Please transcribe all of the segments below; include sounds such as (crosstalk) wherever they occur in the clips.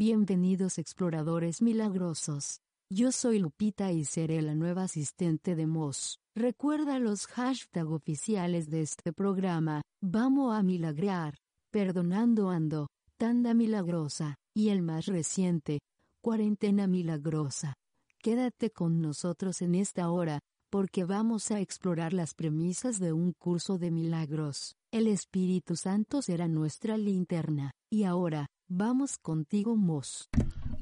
Bienvenidos exploradores milagrosos. Yo soy Lupita y seré la nueva asistente de Moss. Recuerda los hashtags oficiales de este programa, Vamos a milagrar, Perdonando Ando, Tanda Milagrosa, y el más reciente, Cuarentena Milagrosa. Quédate con nosotros en esta hora, porque vamos a explorar las premisas de un curso de milagros. El Espíritu Santo será nuestra linterna. Y ahora, Vamos contigo, Mos.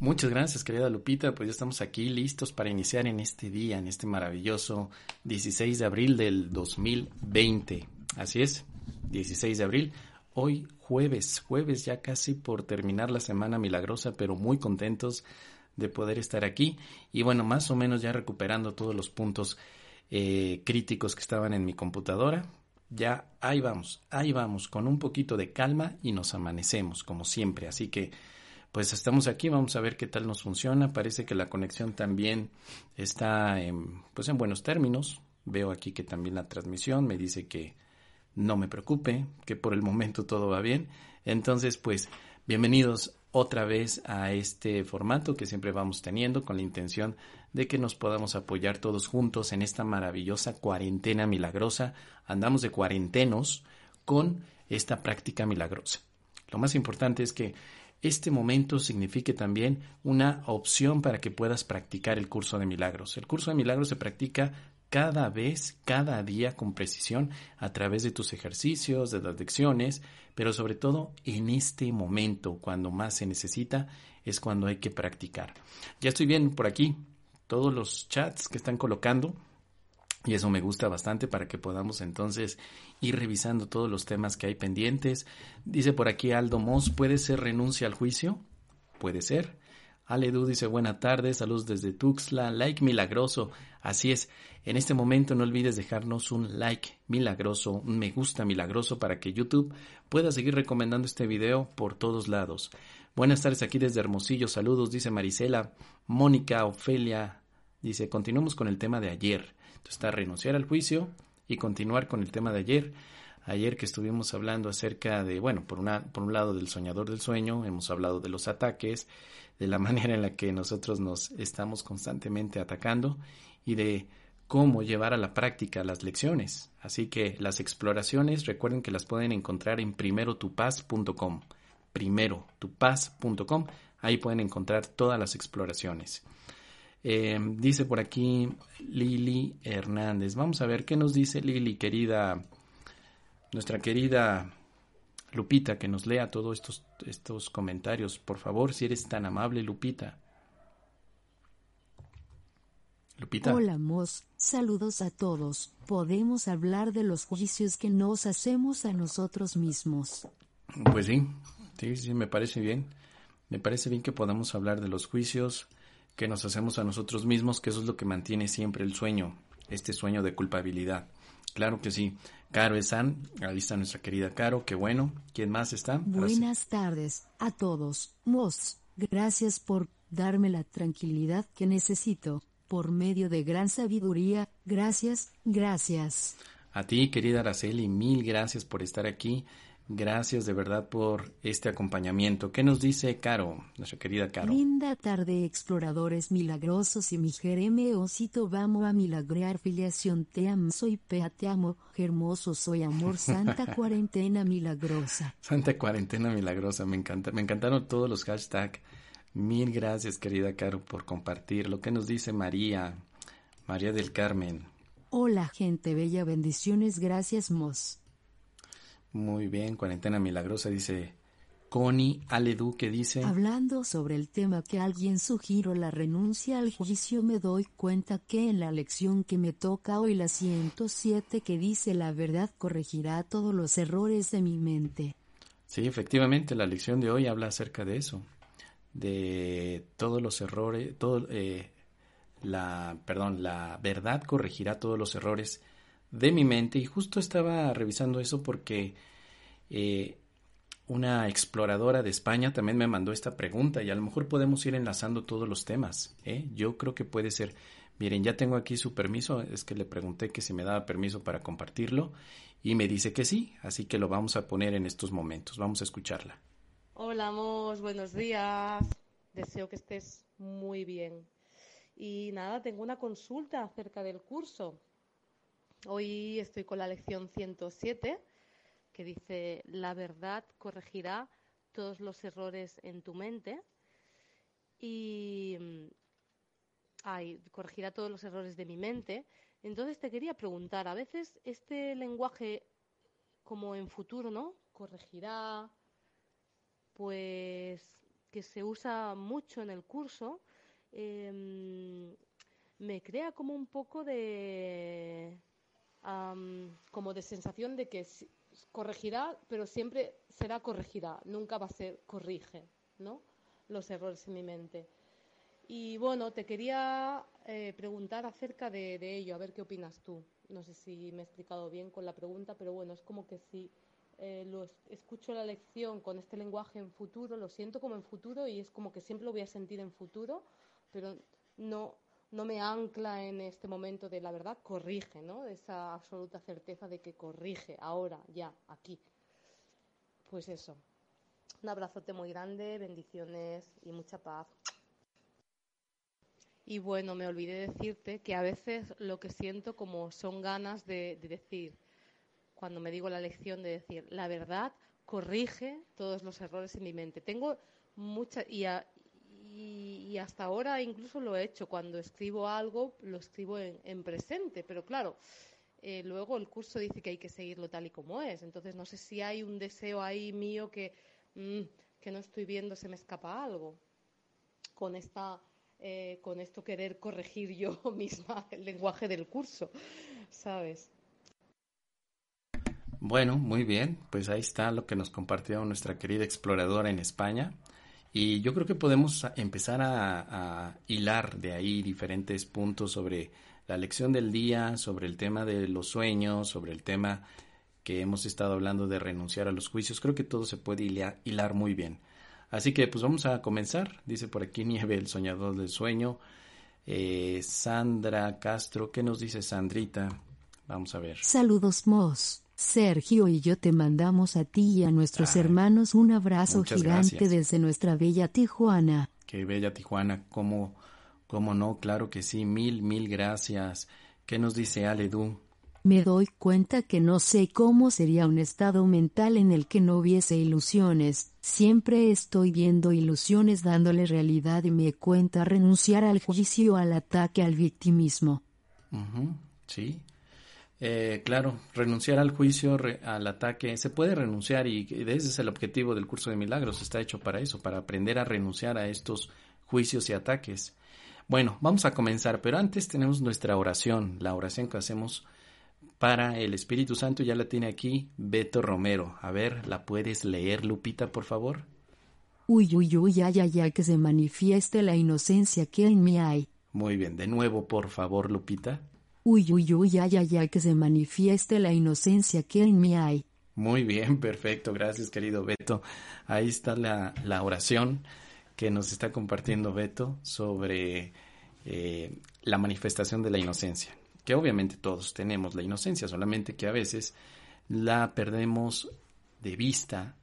Muchas gracias, querida Lupita. Pues ya estamos aquí listos para iniciar en este día, en este maravilloso 16 de abril del 2020. Así es, 16 de abril. Hoy jueves, jueves ya casi por terminar la semana milagrosa, pero muy contentos de poder estar aquí. Y bueno, más o menos ya recuperando todos los puntos eh, críticos que estaban en mi computadora ya ahí vamos, ahí vamos, con un poquito de calma y nos amanecemos, como siempre. Así que, pues estamos aquí, vamos a ver qué tal nos funciona. Parece que la conexión también está en, pues en buenos términos. Veo aquí que también la transmisión me dice que no me preocupe, que por el momento todo va bien. Entonces, pues, bienvenidos otra vez a este formato que siempre vamos teniendo con la intención de que nos podamos apoyar todos juntos en esta maravillosa cuarentena milagrosa. Andamos de cuarentenos con esta práctica milagrosa. Lo más importante es que este momento signifique también una opción para que puedas practicar el curso de milagros. El curso de milagros se practica cada vez, cada día con precisión a través de tus ejercicios, de las lecciones, pero sobre todo en este momento, cuando más se necesita, es cuando hay que practicar. Ya estoy bien por aquí todos los chats que están colocando. Y eso me gusta bastante para que podamos entonces ir revisando todos los temas que hay pendientes. Dice por aquí Aldo Moss, ¿puede ser renuncia al juicio? Puede ser. Aledu dice buena tarde, saludos desde Tuxtla, like milagroso. Así es, en este momento no olvides dejarnos un like milagroso, un me gusta milagroso para que YouTube pueda seguir recomendando este video por todos lados. Buenas tardes aquí desde Hermosillo, saludos, dice Marisela, Mónica, Ofelia, dice, continuamos con el tema de ayer. Entonces está renunciar al juicio y continuar con el tema de ayer. Ayer que estuvimos hablando acerca de, bueno, por, una, por un lado del soñador del sueño, hemos hablado de los ataques, de la (laughs) manera en la que nosotros nos estamos constantemente atacando y de cómo llevar a la práctica las lecciones. Así que las exploraciones recuerden que las pueden encontrar en primerotupaz.com primerotupaz.com. Ahí pueden encontrar todas las exploraciones. Eh, dice por aquí Lili Hernández. Vamos a ver qué nos dice Lili, querida, nuestra querida Lupita, que nos lea todos estos, estos comentarios. Por favor, si eres tan amable, Lupita. Lupita. Hola, Mos. Saludos a todos. Podemos hablar de los juicios que nos hacemos a nosotros mismos. Pues sí, Sí, sí, me parece bien. Me parece bien que podamos hablar de los juicios que nos hacemos a nosotros mismos, que eso es lo que mantiene siempre el sueño, este sueño de culpabilidad. Claro que sí. Caro Esan, ahí está nuestra querida Caro, qué bueno. ¿Quién más está? Buenas tardes a todos. Mos, gracias por darme la tranquilidad que necesito. Por medio de gran sabiduría, gracias, gracias. A ti, querida Araceli, mil gracias por estar aquí. Gracias de verdad por este acompañamiento. ¿Qué nos dice Caro, nuestra querida Caro? Linda tarde, exploradores milagrosos y mi jereme osito vamos a milagrear filiación te amo, soy pea te amo, hermoso soy amor, (laughs) santa cuarentena milagrosa. Santa cuarentena milagrosa, me encanta, me encantaron todos los hashtags. Mil gracias, querida Caro, por compartir. Lo que nos dice María, María del Carmen. Hola, gente bella, bendiciones, gracias, Mos. Muy bien, cuarentena milagrosa, dice Connie Aledu, que dice... Hablando sobre el tema que alguien sugirió la renuncia al juicio, me doy cuenta que en la lección que me toca hoy, la 107, que dice la verdad corregirá todos los errores de mi mente. Sí, efectivamente, la lección de hoy habla acerca de eso, de todos los errores, todo, eh, la, perdón, la verdad corregirá todos los errores de mi mente y justo estaba revisando eso porque eh, una exploradora de España también me mandó esta pregunta y a lo mejor podemos ir enlazando todos los temas. ¿eh? Yo creo que puede ser. Miren, ya tengo aquí su permiso, es que le pregunté que si me daba permiso para compartirlo y me dice que sí, así que lo vamos a poner en estos momentos. Vamos a escucharla. Hola, Mos, buenos días. Deseo que estés muy bien. Y nada, tengo una consulta acerca del curso. Hoy estoy con la lección 107 que dice, la verdad corregirá todos los errores en tu mente y mm, ay, corregirá todos los errores de mi mente. Entonces te quería preguntar, a veces este lenguaje como en futuro, ¿no? Corregirá, pues que se usa mucho en el curso, em, me crea como un poco de como de sensación de que corregirá, pero siempre será corregirá, nunca va a ser corrige, ¿no? Los errores en mi mente. Y bueno, te quería eh, preguntar acerca de, ello, a ver qué opinas tú. No sé si me he explicado bien con la pregunta, pero bueno, es como que si eh, lo escucho la lección con este lenguaje en futuro, lo siento como en futuro y es como que siempre lo voy a sentir en futuro, pero no, no me ancla en este momento de la verdad, corrige, ¿no? Esa absoluta certeza de que corrige ahora, ya, aquí. Pues eso. Un abrazote muy grande, bendiciones y mucha paz. Y bueno, me olvidé decirte que a veces lo que siento como son ganas de, decir, cuando me digo la lección de decir, la verdad corrige todos los errores en mi mente. Tengo mucha, y, hasta ahora incluso lo he hecho. Cuando escribo algo, lo escribo en, presente, pero claro, eh, luego el curso dice que hay que seguirlo tal y como es. Entonces no sé si hay un deseo ahí mío que, mm, que no estoy viendo, se me escapa algo. Con, esta, eh, con esto querer corregir yo (laughs) misma el lenguaje del curso, ¿sabes? Bueno, muy bien, pues ahí está lo que nos compartió nuestra querida exploradora en España. Y yo creo que podemos empezar a, hilar de ahí diferentes puntos sobre la lección del día, sobre el tema de los sueños, sobre el tema que hemos estado hablando de renunciar a los juicios. Creo que todo se puede hilar, muy bien. Así que pues vamos a comenzar. Dice por aquí Nieve, el soñador del sueño. Eh, Sandra Castro, ¿qué nos dice Sandrita? Vamos a ver. Saludos, Moss. Sergio y yo te mandamos a ti y a nuestros hermanos un abrazo gigante desde nuestra bella Tijuana. Qué bella Tijuana, cómo, cómo no, claro que sí, mil, mil gracias. ¿Qué nos dice Aledu? Me doy cuenta que no sé cómo sería un estado mental en el que no hubiese ilusiones. Siempre estoy viendo ilusiones dándole realidad y me cuenta renunciar al juicio, al ataque, al victimismo. Sí, eh, claro, renunciar al juicio, al ataque, se puede renunciar y ese es el objetivo del curso de milagros, está hecho para eso, para aprender a renunciar a estos juicios y ataques. Bueno, vamos a comenzar, pero antes tenemos nuestra oración, la oración que hacemos para el Espíritu Santo, ya la tiene aquí Beto Romero. A ver, ¿la puedes leer, Lupita, por favor? Uy, uy, uy, ya, ya, ya, que se manifieste la inocencia que en mí hay. Muy bien, de nuevo, por favor, Lupita. Uy, uy, uy, ay, ay, ay, que se manifieste la inocencia que en mí hay. Muy bien, (laughs) perfecto, gracias querido Beto. Ahí está la, la oración que nos está compartiendo Beto sobre eh, la manifestación de la inocencia, que obviamente todos tenemos la inocencia, solamente que a veces la perdemos de vista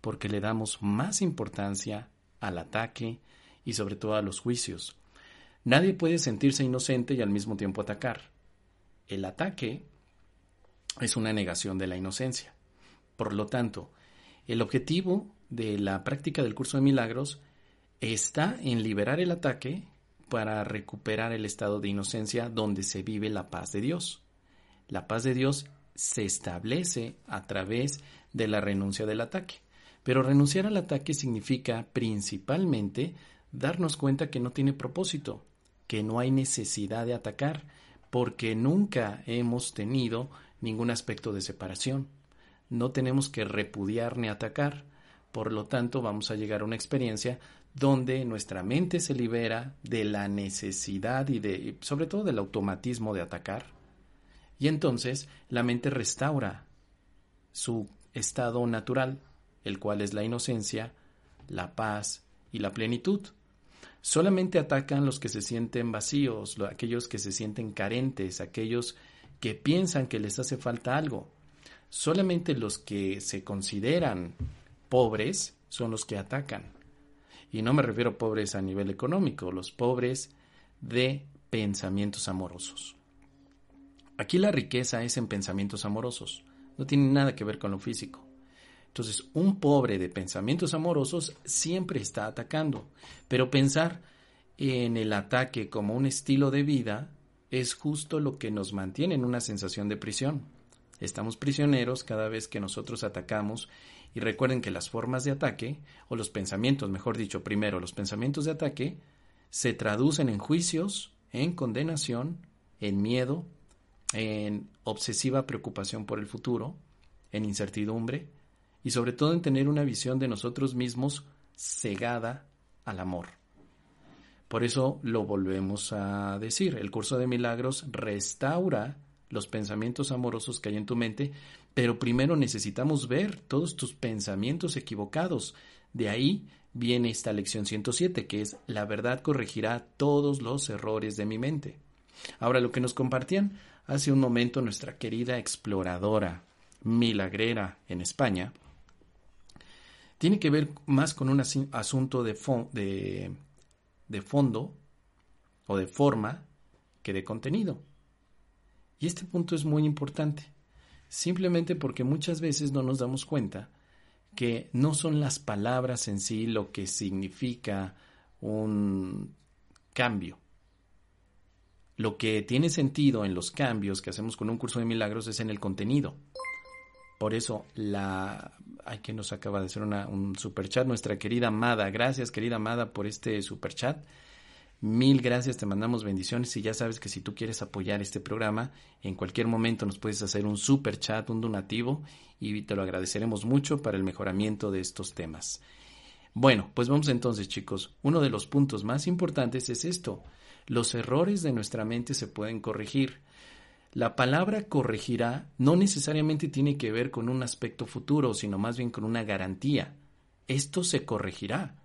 porque le damos más importancia al ataque y sobre todo a los juicios. Nadie puede sentirse inocente y al mismo tiempo atacar. El ataque es una negación de la inocencia. Por lo tanto, el objetivo de la práctica del curso de milagros está en liberar el ataque para recuperar el estado de inocencia donde se vive la paz de Dios. La paz de Dios se establece a través de la renuncia del ataque. Pero renunciar al ataque significa principalmente darnos cuenta que no tiene propósito, que no hay necesidad de atacar, porque nunca hemos tenido ningún aspecto de separación. No tenemos que repudiar ni atacar, por lo tanto vamos a llegar a una experiencia donde nuestra mente se libera de la necesidad y de sobre todo del automatismo de atacar. Y entonces la mente restaura su estado natural, el cual es la inocencia, la paz y la plenitud. Solamente atacan los que se sienten vacíos, aquellos que se sienten carentes, aquellos que piensan que les hace falta algo. Solamente los que se consideran pobres son los que atacan. Y no me refiero a pobres a nivel económico, los pobres de pensamientos amorosos. Aquí la riqueza es en pensamientos amorosos, no tiene nada que ver con lo físico. Entonces, un pobre de pensamientos amorosos siempre está atacando, pero pensar en el ataque como un estilo de vida es justo lo que nos mantiene en una sensación de prisión. Estamos prisioneros cada vez que nosotros atacamos y recuerden que las formas de ataque, o los pensamientos, mejor dicho, primero los pensamientos de ataque, se traducen en juicios, en condenación, en miedo, en obsesiva preocupación por el futuro, en incertidumbre y sobre todo en tener una visión de nosotros mismos cegada al amor. Por eso lo volvemos a decir, el curso de milagros restaura los pensamientos amorosos que hay en tu mente, pero primero necesitamos ver todos tus pensamientos equivocados. De ahí viene esta lección 107, que es la verdad corregirá todos los errores de mi mente. Ahora, lo que nos compartían hace un momento nuestra querida exploradora milagrera en España, tiene que ver más con un asunto de, de, fondo o de forma que de contenido. Y este punto es muy importante, simplemente porque muchas veces no nos damos cuenta que no son las palabras en sí lo que significa un cambio. Lo que tiene sentido en los cambios que hacemos con un curso de milagros es en el contenido. Por eso, la. Ay, que nos acaba de hacer una, un chat nuestra querida Amada. Gracias, querida Amada, por este chat Mil gracias, te mandamos bendiciones y ya sabes que si tú quieres apoyar este programa, en cualquier momento nos puedes hacer un super chat, un donativo y te lo agradeceremos mucho para el mejoramiento de estos temas. Bueno, pues vamos entonces chicos, uno de los puntos más importantes es esto, los errores de nuestra mente se pueden corregir. La palabra corregirá no necesariamente tiene que ver con un aspecto futuro, sino más bien con una garantía. Esto se corregirá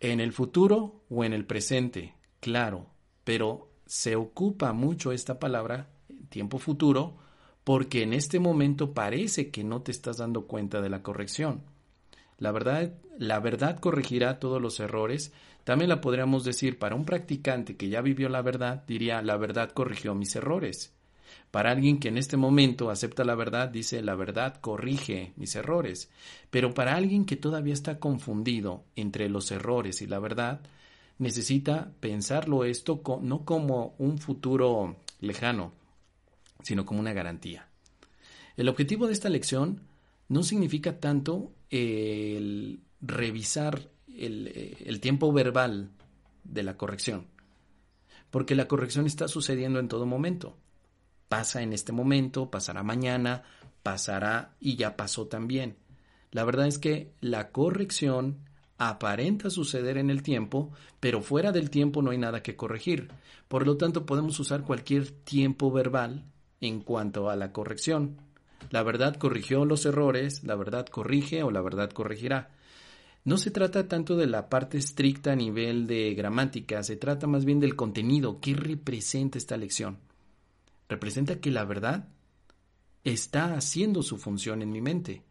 en el futuro o en el presente, claro, pero se ocupa mucho esta palabra, tiempo futuro, porque en este momento parece que no te estás dando cuenta de la corrección. La verdad, la verdad corregirá todos los errores. También la podríamos decir para un practicante que ya vivió la verdad, diría la verdad corrigió mis errores. Para alguien que en este momento acepta la verdad, dice la verdad corrige mis errores. Pero para alguien que todavía está confundido entre los errores y la verdad, necesita pensarlo esto no como un futuro lejano, sino como una garantía. El objetivo de esta lección no significa tanto el revisar el, el tiempo verbal de la corrección, porque la corrección está sucediendo en todo momento pasa en este momento, pasará mañana, pasará y ya pasó también. La verdad es que la corrección aparenta suceder en el tiempo, pero fuera del tiempo no hay nada que corregir. Por lo tanto, podemos usar cualquier tiempo verbal en cuanto a la corrección. La verdad corrigió los errores, la verdad corrige o la verdad corregirá. No se trata tanto de la parte estricta a nivel de gramática, se trata más bien del contenido, qué representa esta lección representa que la verdad está haciendo su función en mi mente.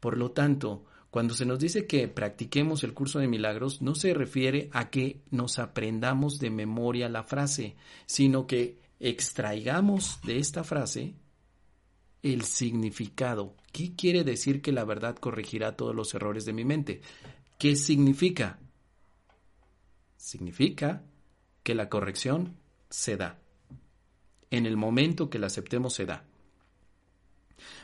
Por lo tanto, cuando se nos dice que practiquemos el curso de milagros, no se refiere a que nos aprendamos de memoria la frase, sino que extraigamos de esta frase el significado. ¿Qué quiere decir que la verdad corregirá todos los errores de mi mente? ¿Qué significa? Significa que la corrección se da en el momento que la aceptemos se da.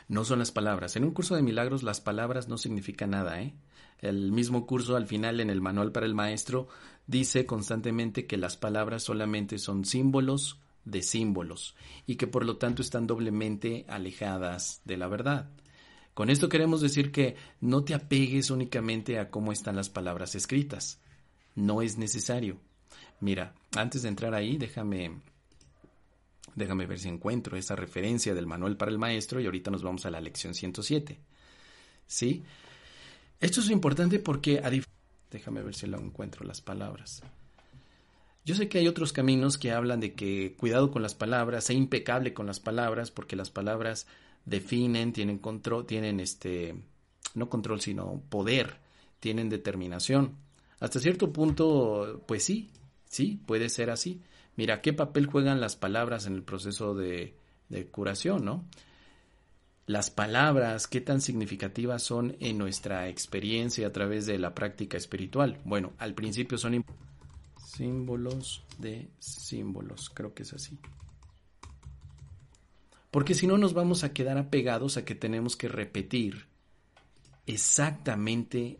no son las palabras. En un curso de milagros las palabras no significan nada, ¿eh? El mismo curso al final en el manual para el maestro dice constantemente que las palabras solamente son símbolos de símbolos y que por lo tanto están doblemente alejadas de la verdad. Con esto queremos decir que no te apegues únicamente a cómo están las palabras escritas. No es necesario. Mira, antes de entrar ahí, déjame déjame ver si encuentro esa referencia del manual para el maestro y ahorita nos vamos a la lección 107. ¿Sí? Esto es importante porque a déjame ver si lo encuentro las palabras. Yo sé que hay otros caminos que hablan de que cuidado con las palabras, sé impecable con las palabras, porque las palabras definen, tienen control, tienen este, no control, sino poder, tienen determinación. Hasta cierto punto, pues sí, sí, puede ser así. Mira, ¿qué papel juegan las palabras en el proceso de, curación, no? Las palabras, ¿qué tan significativas son en nuestra experiencia a través de la práctica espiritual? Bueno, al principio son símbolos de símbolos, creo que es así. Porque si no nos vamos a quedar apegados a que tenemos que repetir exactamente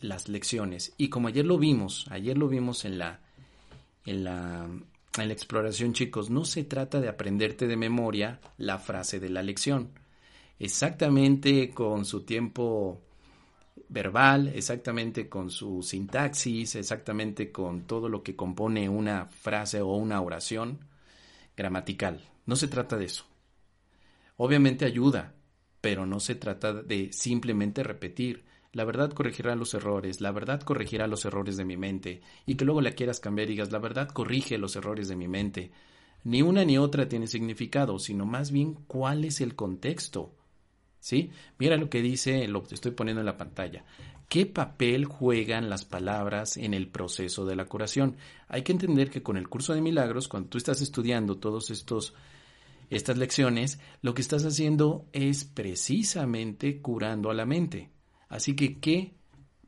las lecciones. Y como ayer lo vimos, ayer lo vimos en la, en la, en la exploración, chicos, no se trata de aprenderte de memoria la frase de la lección. Exactamente con su tiempo verbal, exactamente con su sintaxis, exactamente con todo lo que compone una frase o una oración gramatical. No se trata de eso. Obviamente ayuda, pero no se trata de simplemente repetir. La verdad corregirá los errores, la verdad corregirá los errores de mi mente, y que luego la quieras cambiar y digas, la verdad corrige los errores de mi mente. Ni una ni otra tiene significado, sino más bien cuál es el contexto. ¿Sí? Mira lo que dice, lo estoy poniendo en la pantalla. ¿Qué papel juegan las palabras en el proceso de la curación? Hay que entender que con el curso de milagros, cuando tú estás estudiando todos estos estas lecciones, lo que estás haciendo es precisamente curando a la mente. Así que, ¿qué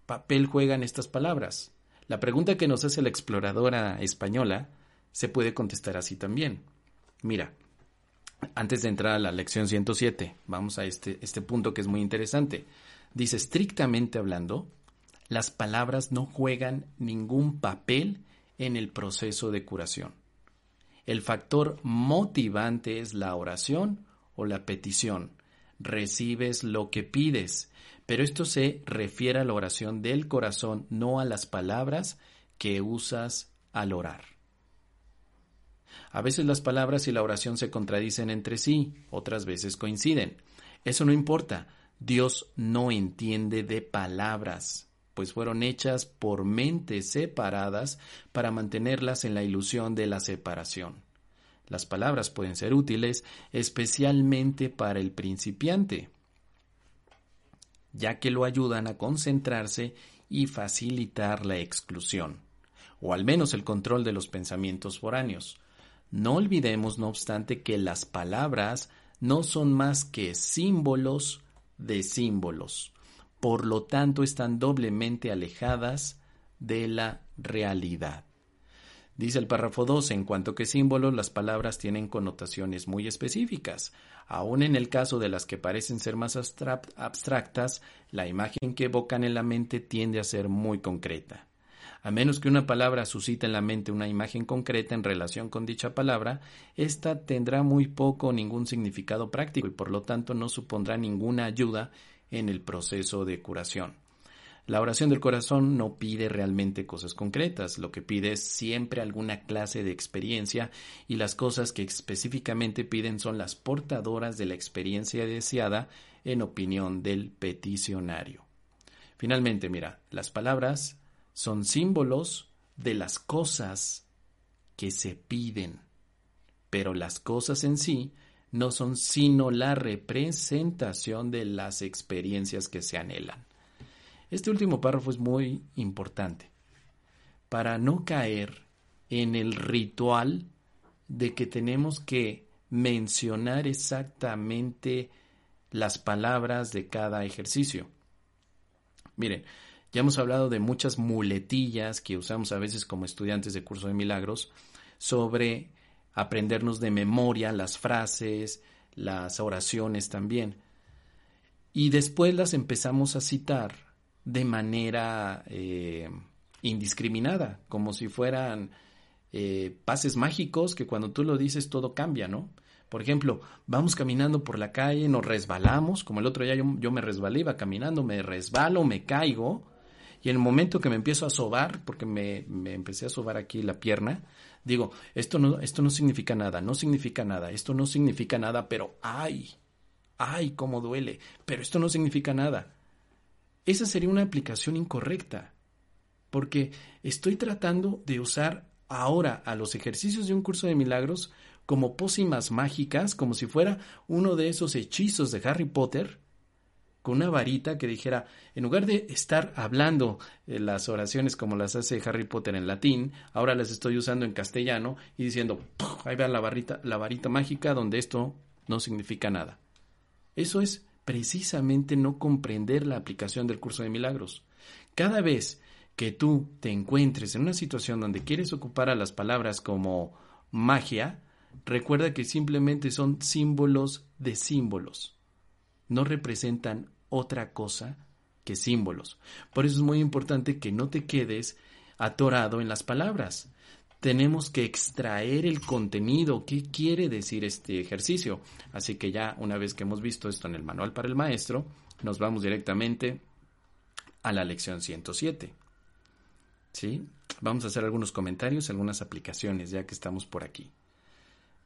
papel juegan estas palabras? La pregunta que nos hace la exploradora española se puede contestar así también. Mira, antes de entrar a la lección 107, vamos a este, este punto que es muy interesante. Dice, estrictamente hablando, las palabras no juegan ningún papel en el proceso de curación. El factor motivante es la oración o la petición. Recibes lo que pides, pero esto se refiere a la oración del corazón, no a las palabras que usas al orar. A veces las palabras y la oración se contradicen entre sí, otras veces coinciden. Eso no importa. Dios no entiende de palabras, pues fueron hechas por mentes separadas para mantenerlas en la ilusión de la separación. Las palabras pueden ser útiles especialmente para el principiante, ya que lo ayudan a concentrarse y facilitar la exclusión, o al menos el control de los pensamientos foráneos. No olvidemos, no obstante, que las palabras no son más que símbolos de símbolos. Por lo tanto, están doblemente alejadas de la realidad. Dice el párrafo 2, en cuanto que símbolos, las palabras tienen connotaciones muy específicas. Aun en el caso de las que parecen ser más abstractas, la imagen que evocan en la mente tiende a ser muy concreta. A menos que una palabra suscite en la mente una imagen concreta en relación con dicha palabra, ésta tendrá muy poco o ningún significado práctico y por lo tanto no supondrá ninguna ayuda en el proceso de curación. La oración del corazón no pide realmente cosas concretas, lo que pide es siempre alguna clase de experiencia y las cosas que específicamente piden son las portadoras de la experiencia deseada en opinión del peticionario. Finalmente, mira, las palabras son símbolos de las cosas que se piden, pero las cosas en sí no son sino la representación de las experiencias que se anhelan. Este último párrafo es muy importante para no caer en el ritual de que tenemos que mencionar exactamente las palabras de cada ejercicio. Miren, ya hemos hablado de muchas muletillas que usamos a veces como estudiantes de curso de milagros sobre aprendernos de memoria las frases, las oraciones también. Y después las empezamos a citar de manera eh, indiscriminada, como si fueran eh, pases mágicos que cuando tú lo dices todo cambia, ¿no? Por ejemplo, vamos caminando por la calle, nos resbalamos, como el otro día yo, me resbalé, iba caminando, me resbalo, me caigo, y en el momento que me empiezo a sobar, porque me, me, empecé a sobar aquí la pierna, digo, esto no, esto no significa nada, no significa nada, esto no significa nada, pero ay, ay, cómo duele, pero esto no significa nada. Esa sería una aplicación incorrecta, porque estoy tratando de usar ahora a los ejercicios de un curso de milagros como pócimas mágicas, como si fuera uno de esos hechizos de Harry Potter, con una varita que dijera, en lugar de estar hablando eh, las oraciones como las hace Harry Potter en latín, ahora las estoy usando en castellano y diciendo, ahí vean la varita, la varita mágica donde esto no significa nada. Eso es precisamente no comprender la aplicación del curso de milagros. Cada vez que tú te encuentres en una situación donde quieres ocupar a las palabras como magia, recuerda que simplemente son símbolos de símbolos. No representan otra cosa que símbolos. Por eso es muy importante que no te quedes atorado en las palabras. Tenemos que extraer el contenido, qué quiere decir este ejercicio. Así que ya una vez que hemos visto esto en el manual para el maestro, nos vamos directamente a la lección 107. ¿Sí? Vamos a hacer algunos comentarios, algunas aplicaciones, ya que estamos por aquí.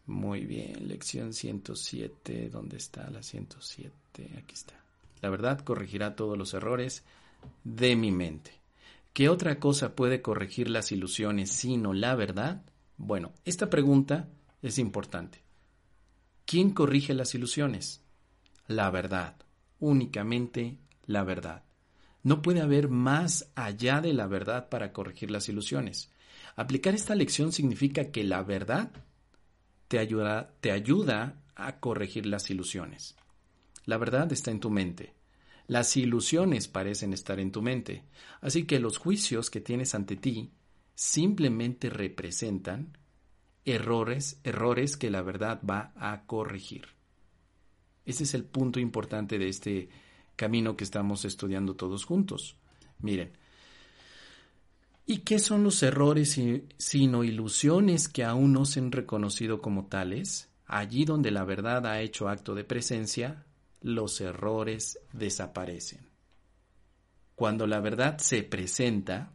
Muy bien, lección 107, ¿dónde está la 107? Aquí está. La verdad corregirá todos los errores de mi mente. ¿Qué otra cosa puede corregir las ilusiones sino la verdad? Bueno, esta pregunta es importante. ¿Quién corrige las ilusiones? La verdad, únicamente la verdad. No puede haber más allá de la verdad para corregir las ilusiones. Aplicar esta lección significa que la verdad te ayuda, te ayuda a corregir las ilusiones. La verdad está en tu mente. Las ilusiones parecen estar en tu mente. Así que los juicios que tienes ante ti simplemente representan errores, errores que la verdad va a corregir. Ese es el punto importante de este camino que estamos estudiando todos juntos. Miren, ¿y qué son los errores sino ilusiones que aún no se han reconocido como tales? Allí donde la verdad ha hecho acto de presencia, los errores desaparecen. Cuando la verdad se presenta,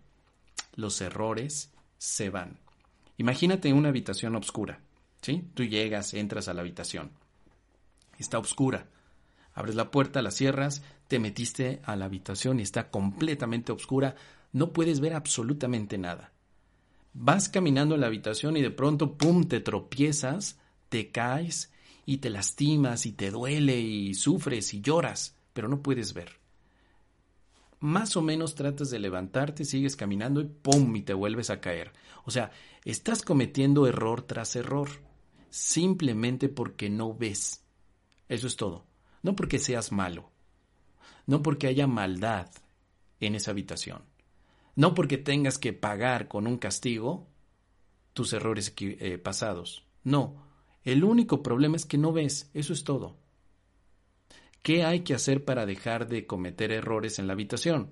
los errores se van. Imagínate una habitación oscura, ¿sí? Tú llegas, entras a la habitación. Está oscura. Abres la puerta, la cierras, te metiste a la habitación y está completamente oscura, no puedes ver absolutamente nada. Vas caminando en la habitación y de pronto, ¡pum!, te tropiezas, te caes y te lastimas y te duele y sufres y lloras, pero no puedes ver. Más o menos tratas de levantarte, sigues caminando y ¡pum! y te vuelves a caer. O sea, estás cometiendo error tras error, simplemente porque no ves. Eso es todo no porque seas malo, no porque haya maldad en esa habitación, no porque tengas que pagar con un castigo tus errores eh, pasados, no, el único problema es que no ves, eso es todo. ¿Qué hay que hacer para dejar de cometer errores en la habitación?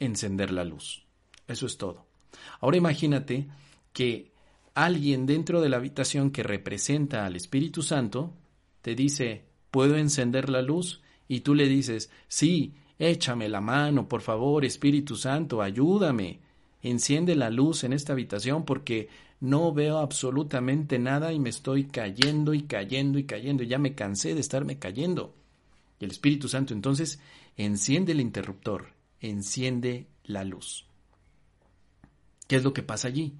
Encender la luz. Eso es todo. Ahora imagínate que alguien dentro de la habitación que representa al Espíritu Santo te dice, ¿Puedo encender la luz? Y tú le dices, sí, échame la mano, por favor, Espíritu Santo, ayúdame. Enciende la luz en esta habitación porque no veo absolutamente nada y me estoy cayendo y cayendo y cayendo. Ya me cansé de estarme cayendo. Y el Espíritu Santo entonces enciende el interruptor, enciende la luz. ¿Qué es lo que pasa allí?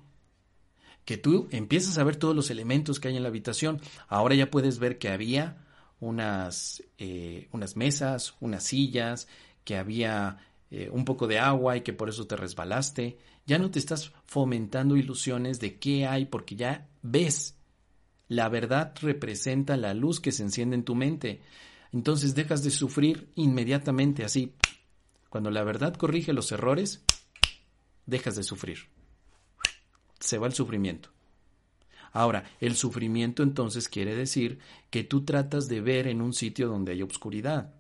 Que tú empiezas a ver todos los elementos que hay en la habitación. Ahora ya puedes ver que había unas, eh, unas mesas, unas sillas, que había eh, un poco de agua y que por eso te resbalaste. Ya no te estás fomentando ilusiones de qué hay porque ya ves. La verdad representa la luz que se enciende en tu mente. Entonces dejas de sufrir inmediatamente así. Cuando la verdad corrige los errores, dejas de sufrir. Se va el sufrimiento. Ahora, el sufrimiento entonces quiere decir que tú tratas de ver en un sitio donde hay oscuridad.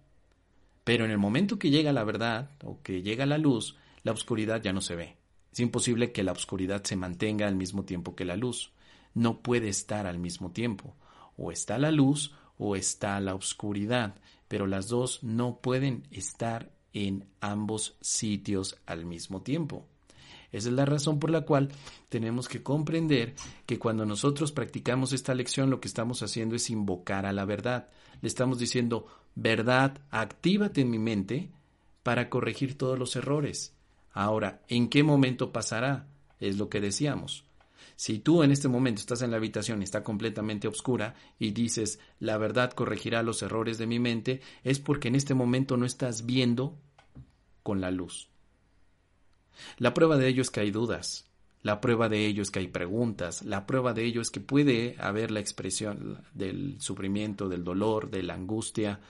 Pero en el momento que llega la verdad o que llega la luz, la oscuridad ya no se ve. Es imposible que la oscuridad se mantenga al mismo tiempo que la luz. No puede estar al mismo tiempo. O está la luz o está la oscuridad, pero las dos no pueden estar en ambos sitios al mismo tiempo. Esa es la razón por la cual tenemos que comprender que cuando nosotros practicamos esta lección lo que estamos haciendo es invocar a la verdad. Le estamos diciendo, verdad, actívate en mi mente para corregir todos los errores. Ahora, ¿en qué momento pasará? Es lo que decíamos. Si tú en este momento estás en la habitación y está completamente oscura y dices, la verdad corregirá los errores de mi mente, es porque en este momento no estás viendo con la luz. La prueba de ello es que hay dudas, la prueba de ello es que hay preguntas, la prueba de ello es que puede haber la expresión del sufrimiento, del dolor, de la angustia.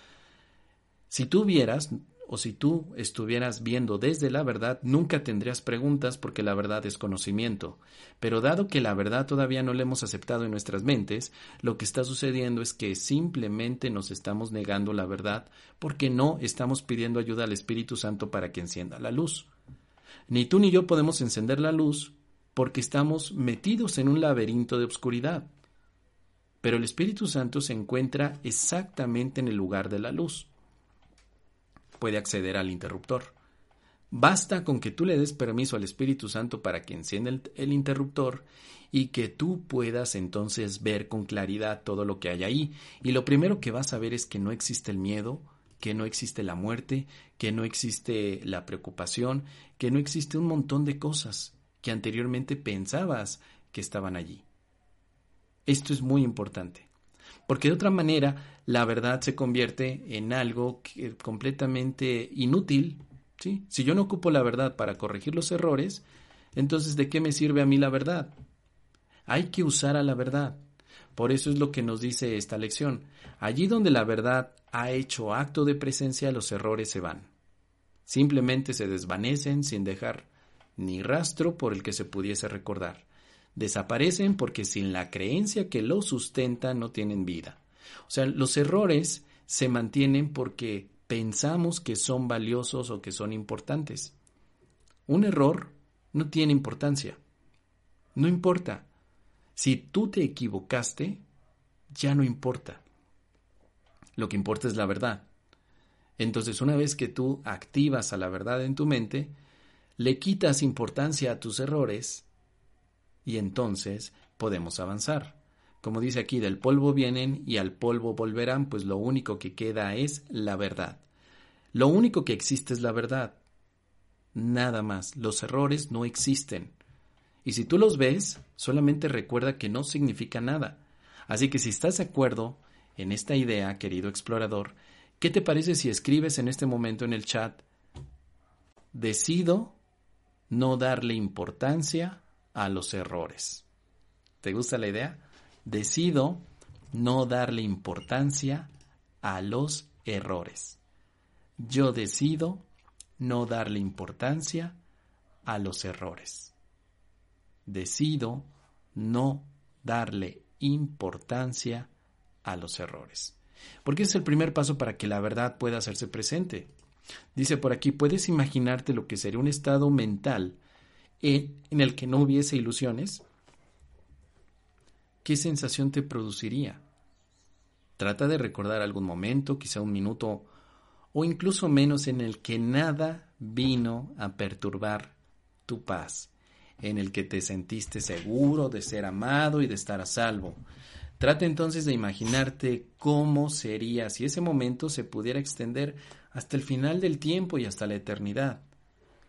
Si tú vieras o si tú estuvieras viendo desde la verdad, nunca tendrías preguntas porque la verdad es conocimiento. Pero dado que la verdad todavía no la hemos aceptado en nuestras mentes, lo que está sucediendo es que simplemente nos estamos negando la verdad porque no estamos pidiendo ayuda al Espíritu Santo para que encienda la luz. Ni tú ni yo podemos encender la luz porque estamos metidos en un laberinto de oscuridad. Pero el Espíritu Santo se encuentra exactamente en el lugar de la luz. Puede acceder al interruptor. Basta con que tú le des permiso al Espíritu Santo para que encienda el, interruptor y que tú puedas entonces ver con claridad todo lo que hay ahí. Y lo primero que vas a ver es que no existe el miedo, que no existe la muerte, que no existe la preocupación, que no existe un montón de cosas que anteriormente pensabas que estaban allí. Esto es muy importante, porque de otra manera la verdad se convierte en algo completamente inútil. ¿sí? Si yo no ocupo la verdad para corregir los errores, entonces ¿de qué me sirve a mí la verdad? Hay que usar a la verdad. Por eso es lo que nos dice esta lección. Allí donde la verdad ha hecho acto de presencia, los errores se van. Simplemente se desvanecen sin dejar ni rastro por el que se pudiese recordar. Desaparecen porque sin la creencia que los sustenta no tienen vida. O sea, los errores se mantienen porque pensamos que son valiosos o que son importantes. Un error no tiene importancia. No importa. Si tú te equivocaste, ya no importa. Lo que importa es la verdad. Entonces, una vez que tú activas a la verdad en tu mente, le quitas importancia a tus errores y entonces podemos avanzar. Como dice aquí, del polvo vienen y al polvo volverán, pues lo único que queda es la verdad. Lo único que existe es la verdad. Nada más. Los errores no existen. Y si tú los ves, solamente recuerda que no significa nada. Así que si estás de acuerdo en esta idea, querido explorador, ¿qué te parece si escribes en este momento en el chat, decido no darle importancia a los errores? ¿Te gusta la idea? Decido no darle importancia a los errores. Yo decido no darle importancia a los errores. Decido no darle importancia a los errores. Porque es el primer paso para que la verdad pueda hacerse presente. Dice por aquí, ¿puedes imaginarte lo que sería un estado mental en, el que no hubiese ilusiones? ¿Qué sensación te produciría? Trata de recordar algún momento, quizá un minuto o incluso menos en el que nada vino a perturbar tu paz, en el que te sentiste seguro de ser amado y de estar a salvo, Trata entonces de imaginarte cómo sería si ese momento se pudiera extender hasta el final del tiempo y hasta la eternidad.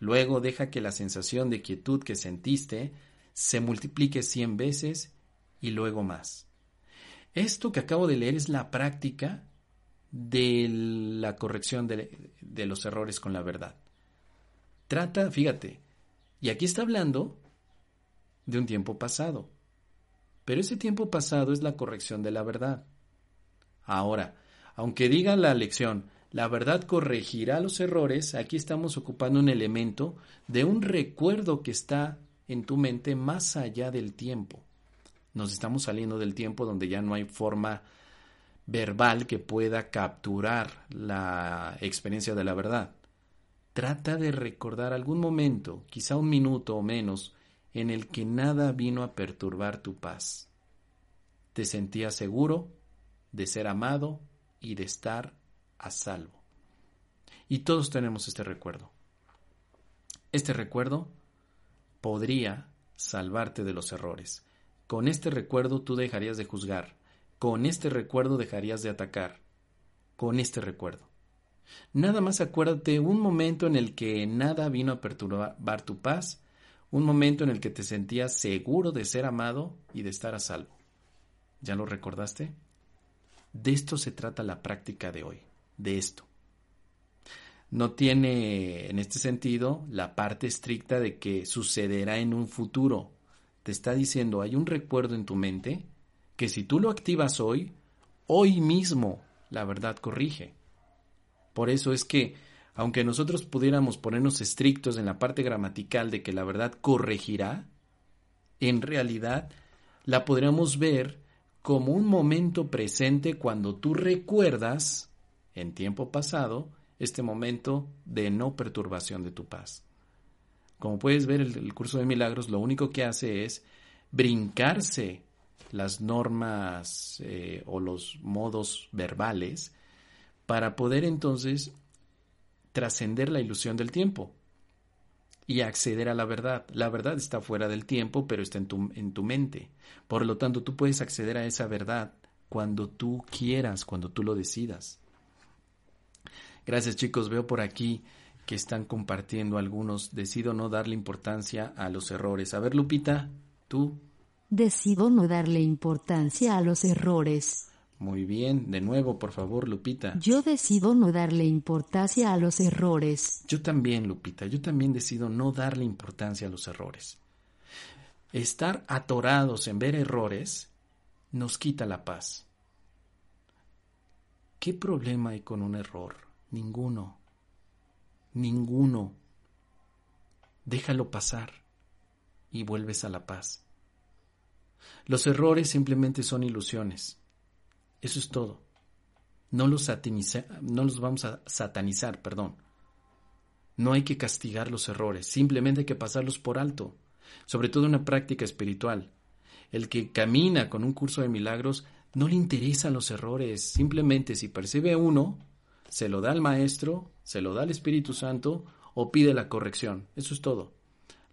Luego deja que la sensación de quietud que sentiste se multiplique cien veces y luego más. Esto que acabo de leer es la práctica de la corrección de, de los errores con la verdad. Trata, fíjate, y aquí está hablando de un tiempo pasado. Pero ese tiempo pasado es la corrección de la verdad. Ahora, aunque diga la lección, la verdad corregirá los errores, aquí estamos ocupando un elemento de un recuerdo que está en tu mente más allá del tiempo. Nos estamos saliendo del tiempo donde ya no hay forma verbal que pueda capturar la experiencia de la verdad. Trata de recordar algún momento, quizá un minuto o menos, en el que nada vino a perturbar tu paz. Te sentías seguro de ser amado y de estar a salvo. Y todos tenemos este recuerdo. Este recuerdo podría salvarte de los errores. Con este recuerdo tú dejarías de juzgar. Con este recuerdo dejarías de atacar. Con este recuerdo. Nada más acuérdate un momento en el que nada vino a perturbar tu paz, un momento en el que te sentías seguro de ser amado y de estar a salvo. ¿Ya lo recordaste? De esto se trata la práctica de hoy, de esto. No tiene en este sentido la parte estricta de que sucederá en un futuro. Te está diciendo, hay un recuerdo en tu mente que si tú lo activas hoy, hoy mismo la verdad corrige. Por eso es que, aunque nosotros pudiéramos ponernos estrictos en la parte gramatical de que la verdad corregirá, en realidad la podríamos ver como un momento presente cuando tú recuerdas, en tiempo pasado, este momento de no perturbación de tu paz. Como puedes ver, el, curso de milagros lo único que hace es brincarse las normas eh, o los modos verbales para poder entonces trascender la ilusión del tiempo y acceder a la verdad. La verdad está fuera del tiempo, pero está en tu, en tu mente. Por lo tanto, tú puedes acceder a esa verdad cuando tú quieras, cuando tú lo decidas. Gracias chicos, veo por aquí que están compartiendo algunos. Decido no darle importancia a los errores. A ver, Lupita, tú. Decido no darle importancia a los errores. Muy bien, de nuevo, por favor, Lupita. Yo decido no darle importancia a los errores. Yo también, Lupita, yo también decido no darle importancia a los errores. Estar atorados en ver errores nos quita la paz. ¿Qué problema hay con un error? Ninguno. Ninguno. Déjalo pasar y vuelves a la paz. Los errores simplemente son ilusiones eso es todo. No los, no los vamos a satanizar, perdón. No hay que castigar los errores, simplemente hay que pasarlos por alto, sobre todo en una práctica espiritual. El que camina con un curso de milagros no le interesan los errores, simplemente si percibe uno, se lo da al maestro, se lo da al Espíritu Santo o pide la corrección. Eso es todo.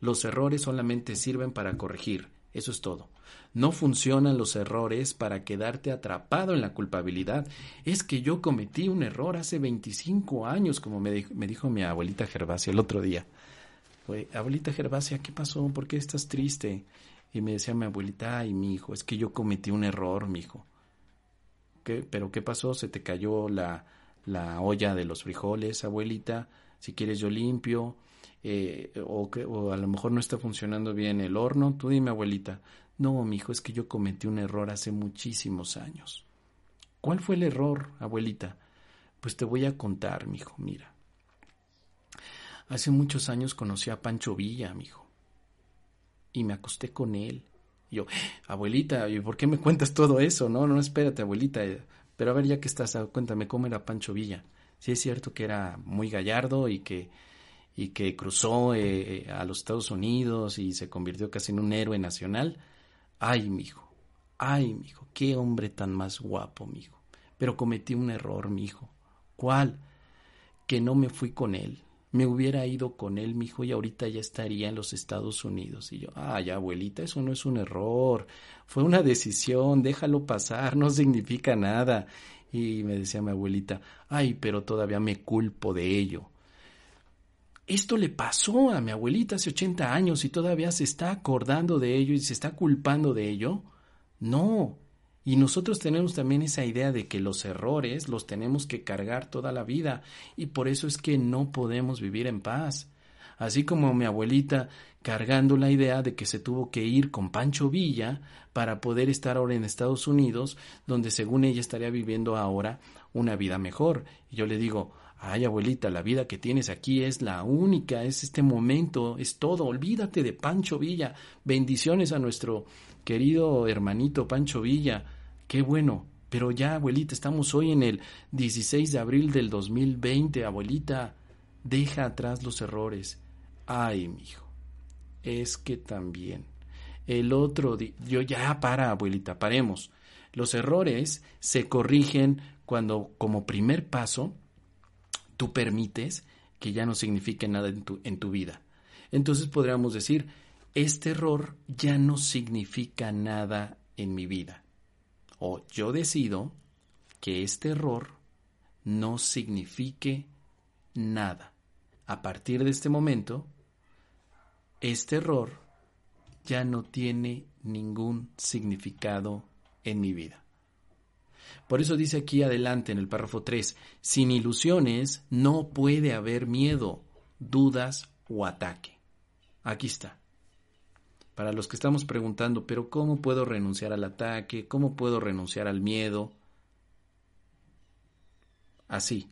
Los errores solamente sirven para corregir, eso es todo. No funcionan los errores para quedarte atrapado en la culpabilidad. Es que yo cometí un error hace 25 años, como me dijo, mi abuelita Gervasia el otro día. abuelita Gervasia, ¿qué pasó? ¿Por qué estás triste? Y me decía mi abuelita, ay, mi hijo, es que yo cometí un error, mi hijo. ¿Pero qué pasó? ¿Se te cayó la, la olla de los frijoles, abuelita? Si quieres yo limpio. Eh, o, o a lo mejor no está funcionando bien el horno. Tú dime, abuelita. No, mi hijo, es que yo cometí un error hace muchísimos años. ¿Cuál fue el error, abuelita? Pues te voy a contar, mi hijo, mira. Hace muchos años conocí a Pancho Villa, mi hijo. Y me acosté con él. Yo, abuelita, ¿y por qué me cuentas todo eso? No, no, espérate, abuelita. Pero a ver, ya que estás, cuéntame cómo era Pancho Villa. Sí es cierto que era muy gallardo y que y que cruzó eh, a los Estados Unidos y se convirtió casi en un héroe nacional. Ay, mijo, ay, mijo, qué hombre tan más guapo, mijo. Pero cometí un error, mijo. ¿Cuál? Que no me fui con él. Me hubiera ido con él, mijo, y ahorita ya estaría en los Estados Unidos. Y yo, ay, abuelita, eso no es un error. Fue una decisión, déjalo pasar, no significa nada. Y me decía mi abuelita, ay, pero todavía me culpo de ello. Esto le pasó a mi abuelita hace 80 años y todavía se está acordando de ello y se está culpando de ello. No. Y nosotros tenemos también esa idea de que los errores los tenemos que cargar toda la vida y por eso es que no podemos vivir en paz. Así como mi abuelita cargando la idea de que se tuvo que ir con Pancho Villa para poder estar ahora en Estados Unidos, donde según ella estaría viviendo ahora una vida mejor. Y yo le digo, Ay, abuelita, la vida que tienes aquí es la única, es este momento, es todo. Olvídate de Pancho Villa. Bendiciones a nuestro querido hermanito Pancho Villa. Qué bueno. Pero ya, abuelita, estamos hoy en el 16 de abril del 2020, abuelita. Deja atrás los errores. Ay, mi hijo. Es que también. El otro día, yo ya para, abuelita, paremos. Los errores se corrigen cuando, como primer paso, tú permites que ya no signifique nada en tu, en tu vida. Entonces podríamos decir, este error ya no significa nada en mi vida. O yo decido que este error no signifique nada. A partir de este momento, este error ya no tiene ningún significado en mi vida. Por eso dice aquí adelante en el párrafo 3, sin ilusiones no puede haber miedo, dudas o ataque. Aquí está. Para los que estamos preguntando, pero ¿cómo puedo renunciar al ataque? ¿Cómo puedo renunciar al miedo? Así.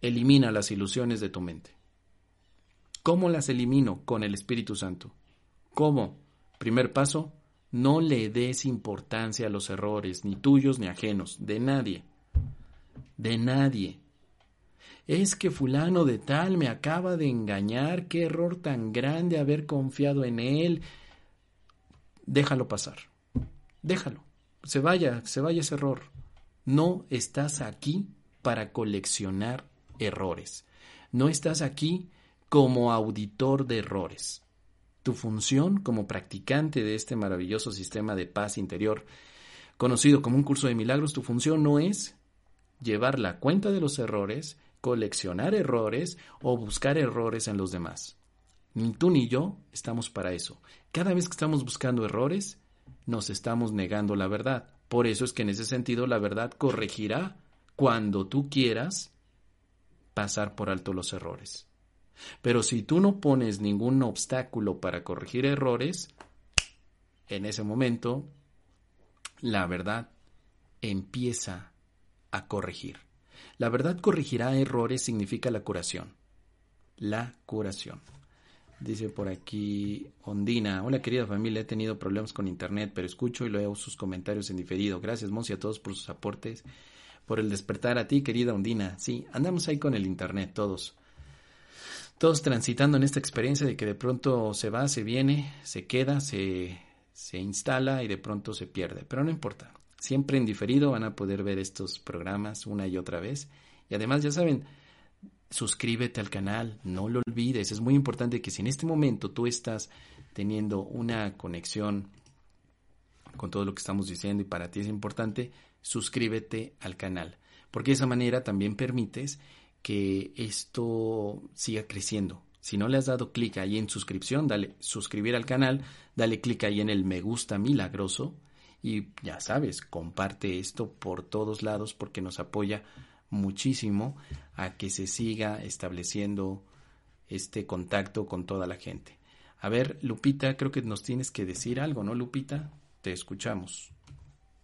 Elimina las ilusiones de tu mente. ¿Cómo las elimino? Con el Espíritu Santo. ¿Cómo? Primer paso, no le des importancia a los errores, ni tuyos ni ajenos, de nadie. De nadie. Es que fulano de tal me acaba de engañar, qué error tan grande haber confiado en él. Déjalo pasar. Déjalo. Se vaya, se vaya ese error. No estás aquí para coleccionar errores. No estás aquí como auditor de errores. Tu función como practicante de este maravilloso sistema de paz interior, conocido como un curso de milagros, tu función no es llevar la cuenta de los errores, coleccionar errores o buscar errores en los demás. Ni tú ni yo estamos para eso. Cada vez que estamos buscando errores, nos estamos negando la verdad. Por eso es que en ese sentido la verdad corregirá cuando tú quieras pasar por alto los errores. Pero si tú no pones ningún obstáculo para corregir errores, en ese momento la verdad empieza a corregir. La verdad corregirá errores significa la curación. La curación. Dice por aquí Ondina, hola querida familia, he tenido problemas con internet, pero escucho y leo sus comentarios en diferido. Gracias, Monsi, a todos por sus aportes, por el despertar a ti, querida Ondina. Sí, andamos ahí con el internet todos todos transitando en esta experiencia de que de pronto se va, se viene, se queda, se, se instala y de pronto se pierde. Pero no importa, siempre en diferido van a poder ver estos programas una y otra vez. Y además, ya saben, suscríbete al canal, no lo olvides. Es muy importante que si en este momento tú estás teniendo una conexión con todo lo que estamos diciendo y para ti es importante, suscríbete al canal. Porque de esa manera también permites que esto siga creciendo. Si no le has dado clic ahí en suscripción, dale suscribir al canal, dale clic ahí en el me gusta milagroso y ya sabes, comparte esto por todos lados porque nos apoya muchísimo a que se siga estableciendo este contacto con toda la gente. A ver, Lupita, creo que nos tienes que decir algo, ¿no, Lupita? Te escuchamos.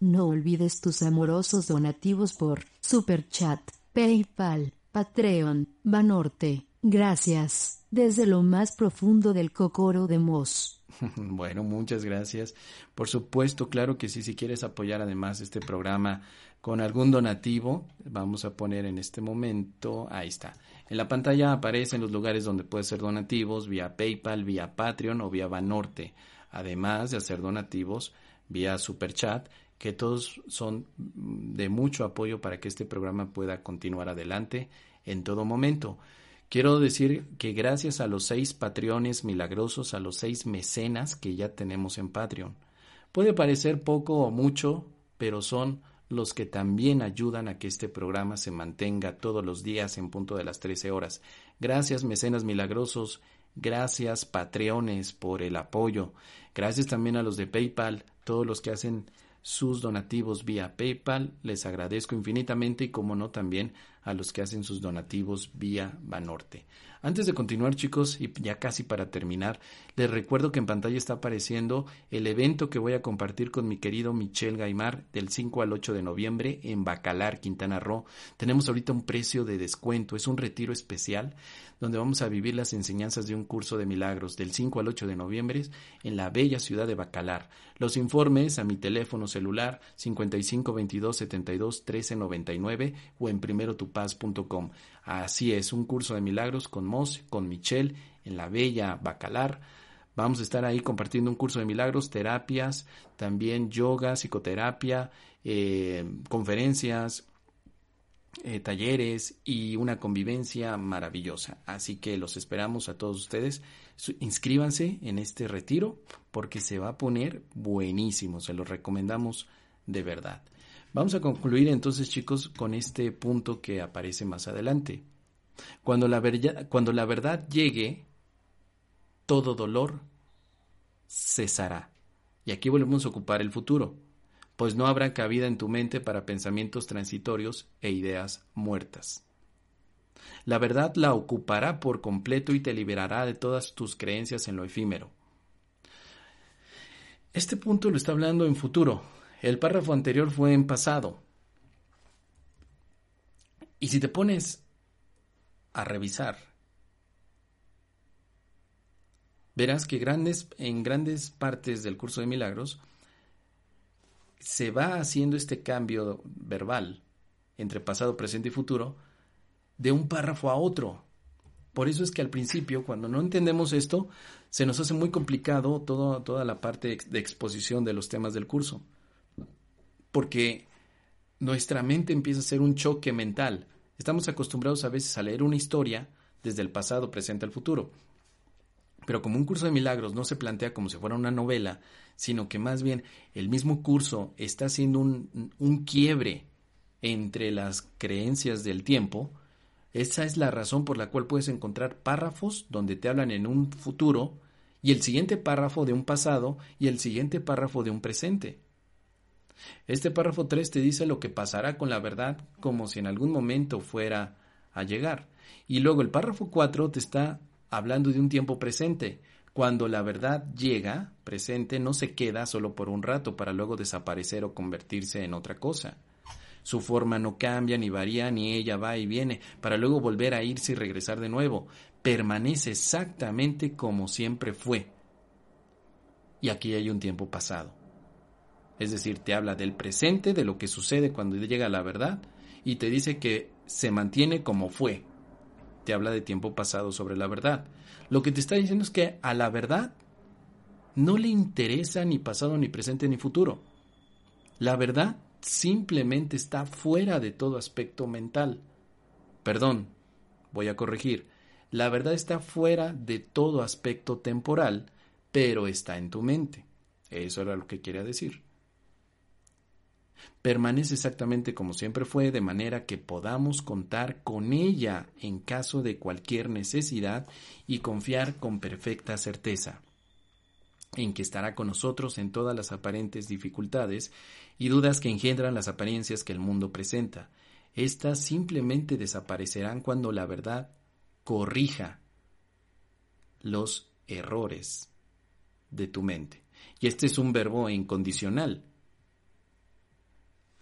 No olvides tus amorosos donativos por Super Chat, PayPal, Patreon, Banorte. Gracias, desde lo más profundo del cocoro de Moss. (laughs) Bueno, muchas gracias. Por supuesto, claro que sí, si quieres apoyar además este programa con algún donativo, vamos a poner en este momento, ahí está. En la pantalla aparecen los lugares donde puedes ser donativos vía PayPal, vía Patreon o vía Banorte. Además de hacer donativos vía Superchat que todos son de mucho apoyo para que este programa pueda continuar adelante en todo momento. Quiero decir que gracias a los seis patrones milagrosos, a los seis mecenas que ya tenemos en Patreon. Puede parecer poco o mucho, pero son los que también ayudan a que este programa se mantenga todos los días en punto de las 13 horas. Gracias, mecenas milagrosos. Gracias, patreones, por el apoyo. Gracias también a los de PayPal, todos los que hacen sus donativos vía PayPal. Les agradezco infinitamente y como no también a los que hacen sus donativos vía Banorte. Antes de continuar, chicos, y ya casi para terminar, les recuerdo que en pantalla está apareciendo el evento que voy a compartir con mi querido Michel Gaimar del 5 al 8 de noviembre en Bacalar, Quintana Roo. Tenemos ahorita un precio de descuento, es un retiro especial donde vamos a vivir las enseñanzas de un curso de milagros del 5 al 8 de noviembre en la bella ciudad de Bacalar. Los informes a mi teléfono celular 55 22 72 13 99 o en primerotupaz.com. Así es, un curso de milagros con Mos, con Michelle en la bella Bacalar. Vamos a estar ahí compartiendo un curso de milagros, terapias, también yoga, psicoterapia, eh, conferencias, eh, talleres y una convivencia maravillosa. Así que los esperamos a todos ustedes. Inscríbanse en este retiro porque se va a poner buenísimo. Se los recomendamos de verdad. Vamos a concluir entonces chicos con este punto que aparece más adelante. Cuando la, cuando la verdad llegue, todo dolor cesará. Y aquí volvemos a ocupar el futuro pues no habrá cabida en tu mente para pensamientos transitorios e ideas muertas. La verdad la ocupará por completo y te liberará de todas tus creencias en lo efímero. Este punto lo está hablando en futuro. El párrafo anterior fue en pasado. Y si te pones a revisar, verás que grandes, en grandes partes del curso de milagros se va haciendo este cambio verbal entre pasado, presente y futuro de un párrafo a otro. Por eso es que al principio, cuando no entendemos esto, se nos hace muy complicado toda la parte de exposición de los temas del curso. Porque nuestra mente empieza a ser un choque mental. Estamos acostumbrados a veces a leer una historia desde el pasado, presente al futuro. Pero como un curso de milagros no se plantea como si fuera una novela, sino que más bien el mismo curso está haciendo un, un quiebre entre las creencias del tiempo, esa es la razón por la cual puedes encontrar párrafos donde te hablan en un futuro y el siguiente párrafo de un pasado y el siguiente párrafo de un presente. Este párrafo 3 te dice lo que pasará con la verdad como si en algún momento fuera a llegar. Y luego el párrafo 4 te está hablando de un tiempo presente. Cuando la verdad llega, presente, no se queda solo por un rato para luego desaparecer o convertirse en otra cosa. Su forma no cambia, ni varía, ni ella va y viene, para luego volver a irse y regresar de nuevo. Permanece exactamente como siempre fue. Y aquí hay un tiempo pasado. Es decir, te habla del presente, de lo que sucede cuando llega la verdad, y te dice que se mantiene como fue, te habla de tiempo pasado sobre la verdad. Lo que te está diciendo es que a la verdad no le interesa ni pasado, ni presente, ni futuro. La verdad simplemente está fuera de todo aspecto mental. Perdón, voy a corregir. La verdad está fuera de todo aspecto temporal, pero está en tu mente. Eso era lo que quería decir permanece exactamente como siempre fue, de manera que podamos contar con ella en caso de cualquier necesidad y confiar con perfecta certeza en que estará con nosotros en todas las aparentes dificultades y dudas que engendran las apariencias que el mundo presenta. Estas simplemente desaparecerán cuando la verdad corrija los errores de tu mente. Y este es un verbo incondicional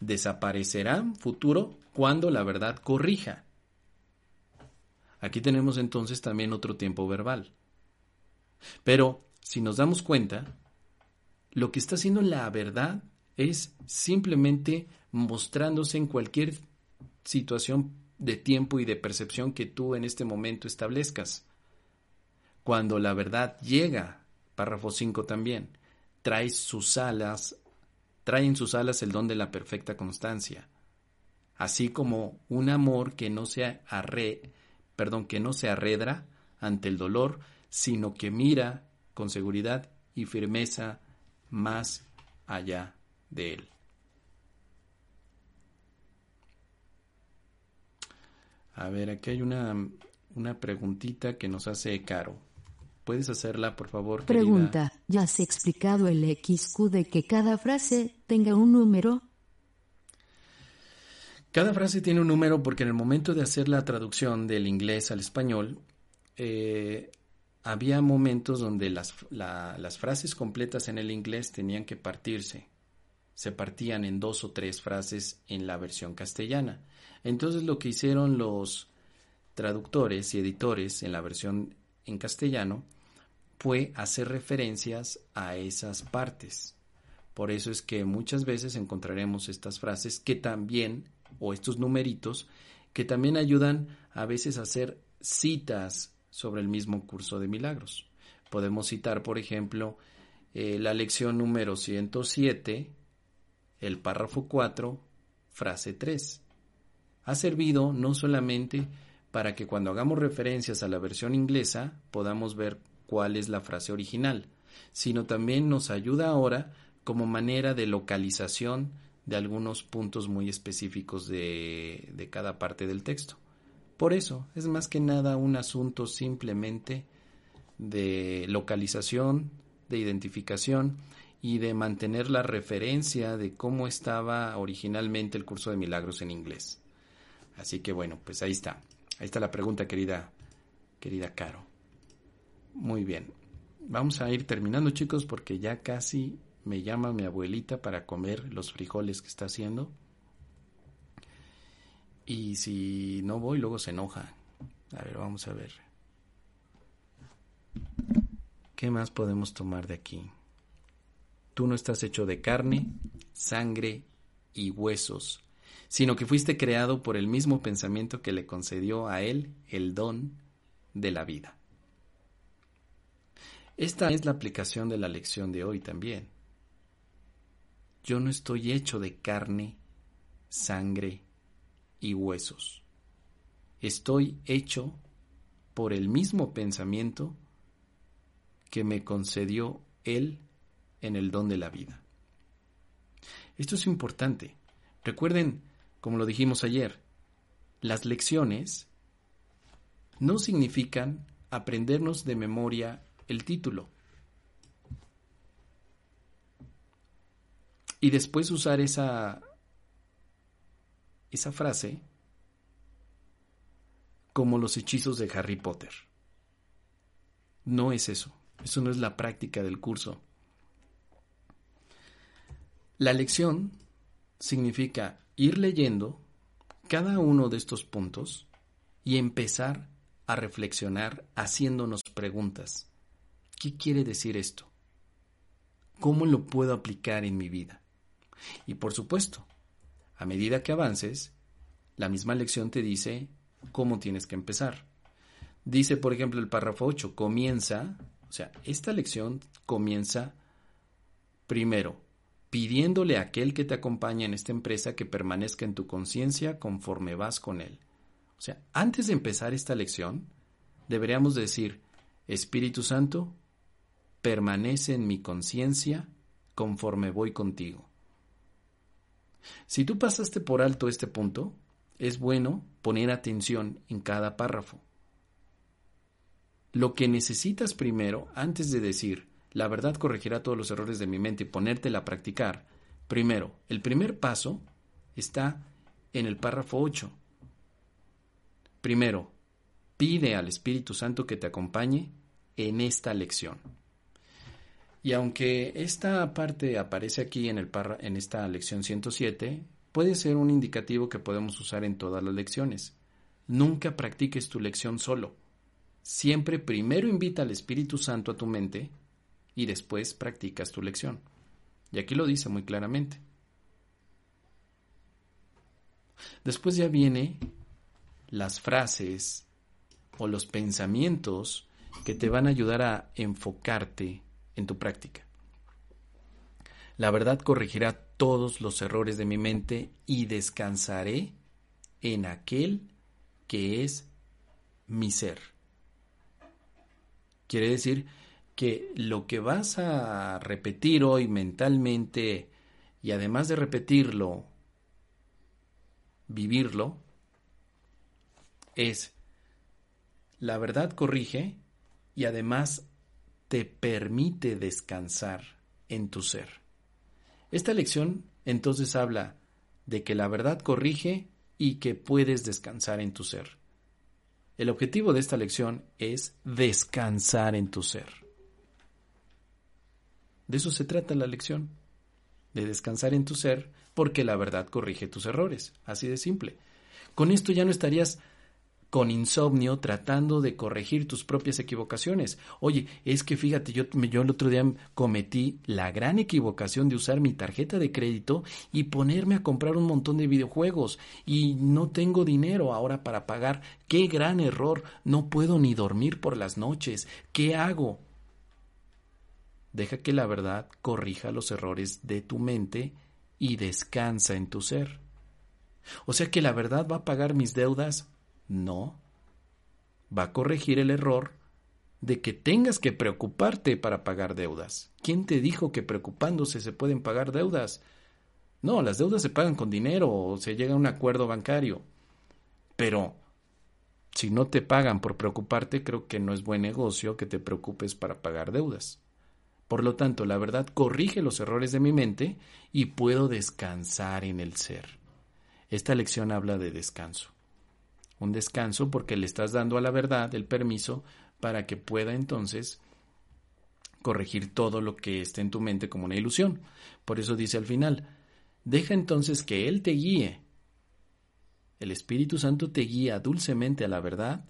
desaparecerá futuro cuando la verdad corrija. Aquí tenemos entonces también otro tiempo verbal. Pero si nos damos cuenta, lo que está haciendo la verdad es simplemente mostrándose en cualquier situación de tiempo y de percepción que tú en este momento establezcas. Cuando la verdad llega, párrafo 5 también, trae sus alas trae en sus alas el don de la perfecta constancia, así como un amor que no se arre, perdón, que no se arredra ante el dolor, sino que mira con seguridad y firmeza más allá de él. A ver, aquí hay una, una preguntita que nos hace Caro. ¿Puedes hacerla, por favor? Pregunta, ¿ya has explicado el XQ de que cada frase tenga un número? Cada frase tiene un número porque en el momento de hacer la traducción del inglés al español, eh, había momentos donde las, las frases completas en el inglés tenían que partirse. Se partían en dos o tres frases en la versión castellana. Entonces lo que hicieron los traductores y editores en la versión en castellano fue hacer referencias a esas partes. Por eso es que muchas veces encontraremos estas frases que también, o estos numeritos, que también ayudan a veces a hacer citas sobre el mismo curso de milagros. Podemos citar, por ejemplo, eh, la lección número 107, el párrafo 4, frase 3. Ha servido no solamente para que cuando hagamos referencias a la versión inglesa podamos ver cuál es la frase original, sino también nos ayuda ahora como manera de localización de algunos puntos muy específicos de, cada parte del texto. Por eso, es más que nada un asunto simplemente de localización, de identificación y de mantener la referencia de cómo estaba originalmente el curso de milagros en inglés. Así que bueno, pues ahí está. Ahí está la pregunta, querida, querida Caro. Muy bien. Vamos a ir terminando, chicos, porque ya casi me llama mi abuelita para comer los frijoles que está haciendo. Y si no voy, luego se enoja. A ver, vamos a ver. ¿Qué más podemos tomar de aquí? Tú no estás hecho de carne, sangre y huesos, sino que fuiste creado por el mismo pensamiento que le concedió a él el don de la vida. Esta es la aplicación de la lección de hoy también. Yo no estoy hecho de carne, sangre y huesos. Estoy hecho por el mismo pensamiento que me concedió Él en el don de la vida. Esto es importante. Recuerden, como lo dijimos ayer, las lecciones no significan aprendernos de memoria el título y después usar esa esa frase como los hechizos de Harry Potter. No es eso, eso no es la práctica del curso. La lección significa ir leyendo cada uno de estos puntos y empezar a reflexionar haciéndonos preguntas. ¿Qué quiere decir esto? ¿Cómo lo puedo aplicar en mi vida? Y por supuesto, a medida que avances, la misma lección te dice cómo tienes que empezar. Dice, por ejemplo, el párrafo 8, comienza, o sea, esta lección comienza primero pidiéndole a aquel que te acompaña en esta empresa que permanezca en tu conciencia conforme vas con él. O sea, antes de empezar esta lección, deberíamos decir, Espíritu Santo, permanece en mi conciencia conforme voy contigo. Si tú pasaste por alto este punto, es bueno poner atención en cada párrafo. Lo que necesitas primero, antes de decir, la verdad corregirá todos los errores de mi mente y ponértela a practicar, primero, el primer paso está en el párrafo 8. Primero, pide al Espíritu Santo que te acompañe en esta lección. Y aunque esta parte aparece aquí en, el en esta lección 107, puede ser un indicativo que podemos usar en todas las lecciones. Nunca practiques tu lección solo. Siempre primero invita al Espíritu Santo a tu mente y después practicas tu lección. Y aquí lo dice muy claramente. Después ya viene las frases o los pensamientos que te van a ayudar a enfocarte en tu práctica. La verdad corregirá todos los errores de mi mente y descansaré en aquel que es mi ser. Quiere decir que lo que vas a repetir hoy mentalmente y además de repetirlo, vivirlo, es la verdad corrige y además te permite descansar en tu ser. Esta lección entonces habla de que la verdad corrige y que puedes descansar en tu ser. El objetivo de esta lección es descansar en tu ser. De eso se trata la lección, de descansar en tu ser, porque la verdad corrige tus errores, así de simple. Con esto ya no estarías con insomnio tratando de corregir tus propias equivocaciones. Oye, es que fíjate, yo, el otro día cometí la gran equivocación de usar mi tarjeta de crédito y ponerme a comprar un montón de videojuegos y no tengo dinero ahora para pagar. ¡Qué gran error! No puedo ni dormir por las noches. ¿Qué hago? Deja que la verdad corrija los errores de tu mente y descansa en tu ser. O sea que la verdad va a pagar mis deudas no. Va a corregir el error de que tengas que preocuparte para pagar deudas. ¿Quién te dijo que preocupándose se pueden pagar deudas? No, las deudas se pagan con dinero o se llega a un acuerdo bancario. Pero si no te pagan por preocuparte, creo que no es buen negocio que te preocupes para pagar deudas. Por lo tanto, la verdad corrige los errores de mi mente y puedo descansar en el ser. Esta lección habla de descanso un descanso porque le estás dando a la verdad el permiso para que pueda entonces corregir todo lo que esté en tu mente como una ilusión. Por eso dice al final, deja entonces que Él te guíe. El Espíritu Santo te guía dulcemente a la verdad,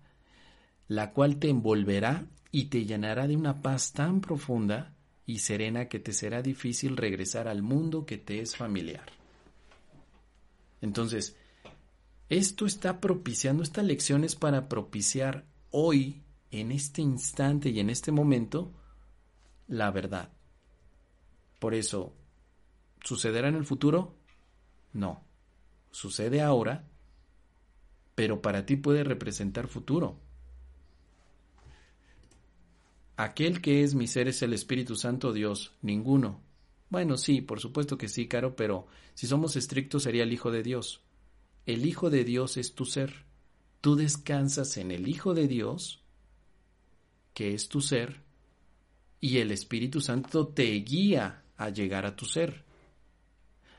la cual te envolverá y te llenará de una paz tan profunda y serena que te será difícil regresar al mundo que te es familiar. Entonces, esto está propiciando, esta lección es para propiciar hoy, en este instante y en este momento, la verdad. Por eso, ¿sucederá en el futuro? No. Sucede ahora, pero para ti puede representar futuro. Aquel que es mi ser es el Espíritu Santo Dios, ninguno. Bueno, sí, por supuesto que sí, Caro, pero si somos estrictos sería el Hijo de Dios. El Hijo de Dios es tu ser. Tú descansas en el Hijo de Dios, que es tu ser, y el Espíritu Santo te guía a llegar a tu ser.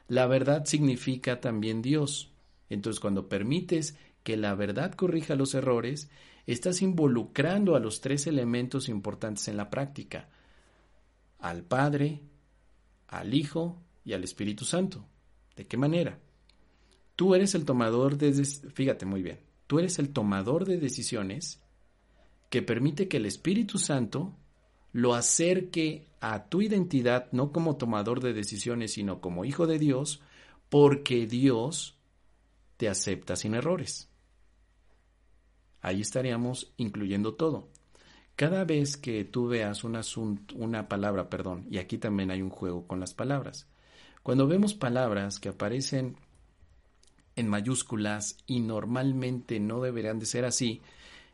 La verdad significa también Dios. Entonces cuando permites que la verdad corrija los errores, estás involucrando a los tres elementos importantes en la práctica, al Padre, al Hijo y al Espíritu Santo. ¿De qué manera? Tú eres el tomador de, fíjate muy bien, tú eres el tomador de decisiones que permite que el Espíritu Santo lo acerque a tu identidad no como tomador de decisiones, sino como hijo de Dios, porque Dios te acepta sin errores. Ahí estaríamos incluyendo todo. Cada vez que tú veas un asunto, una palabra, perdón, y aquí también hay un juego con las palabras. Cuando vemos palabras que aparecen en mayúsculas y normalmente no deberían de ser así,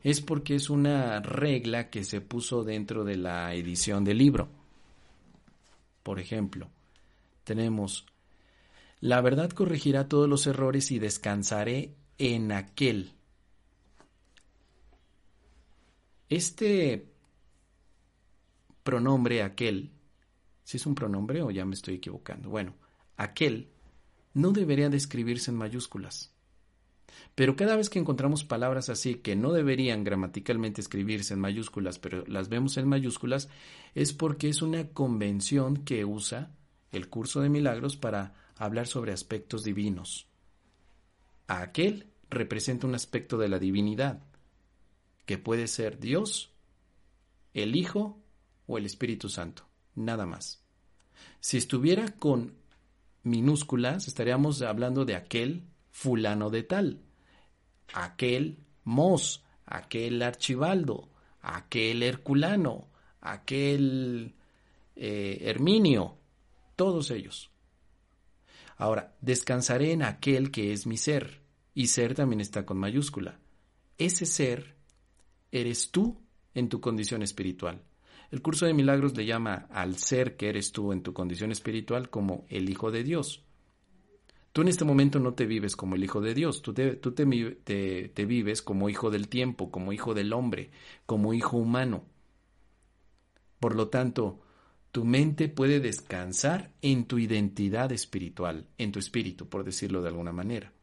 es porque es una regla que se puso dentro de la edición del libro. Por ejemplo, tenemos, la verdad corregirá todos los errores y descansaré en aquel. Este pronombre aquel, si es un pronombre o ya me estoy equivocando, bueno, aquel no debería de escribirse en mayúsculas. Pero cada vez que encontramos palabras así que no deberían gramaticalmente escribirse en mayúsculas, pero las vemos en mayúsculas, es porque es una convención que usa el curso de milagros para hablar sobre aspectos divinos. Aquel representa un aspecto de la divinidad, que puede ser Dios, el Hijo o el Espíritu Santo, nada más. Si estuviera con minúsculas, estaríamos hablando de aquel fulano de tal, aquel Mos, aquel Archibaldo, aquel Herculano, aquel eh, Herminio, todos ellos. Ahora, descansaré en aquel que es mi ser, y ser también está con mayúscula. Ese ser eres tú en tu condición espiritual. El curso de milagros le llama al ser que eres tú en tu condición espiritual como el Hijo de Dios. Tú en este momento no te vives como el Hijo de Dios, tú, te, te, vives como hijo del tiempo, como hijo del hombre, como hijo humano. Por lo tanto, tu mente puede descansar en tu identidad espiritual, en tu espíritu, por decirlo de alguna manera.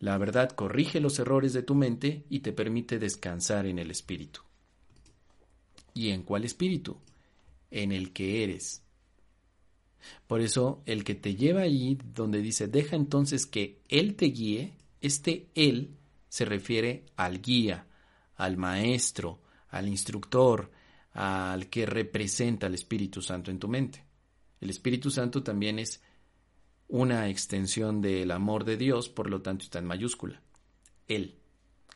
La verdad corrige los errores de tu mente y te permite descansar en el espíritu. ¿Y en cuál espíritu? En el que eres. Por eso, el que te lleva allí donde dice, deja entonces que Él te guíe, este Él se refiere al guía, al maestro, al instructor, al que representa al Espíritu Santo en tu mente. El Espíritu Santo también es una extensión del amor de Dios, por lo tanto está en mayúscula. Él.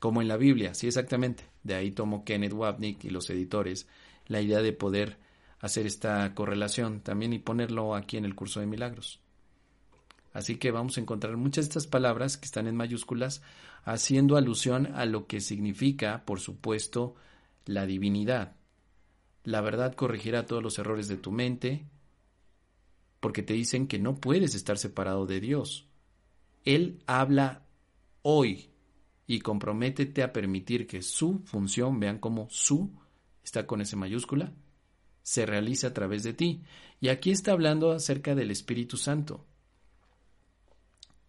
Como en la Biblia, sí exactamente. De ahí tomó Kenneth Wapnick y los editores la idea de poder hacer esta correlación también y ponerlo aquí en el curso de milagros. Así que vamos a encontrar muchas de estas palabras que están en mayúsculas haciendo alusión a lo que significa, por supuesto, la divinidad. La verdad corregirá todos los errores de tu mente, porque te dicen que no puedes estar separado de Dios. Él habla hoy y comprométete a permitir que su función, vean cómo su está con ese mayúscula, se realiza a través de ti. Y aquí está hablando acerca del Espíritu Santo.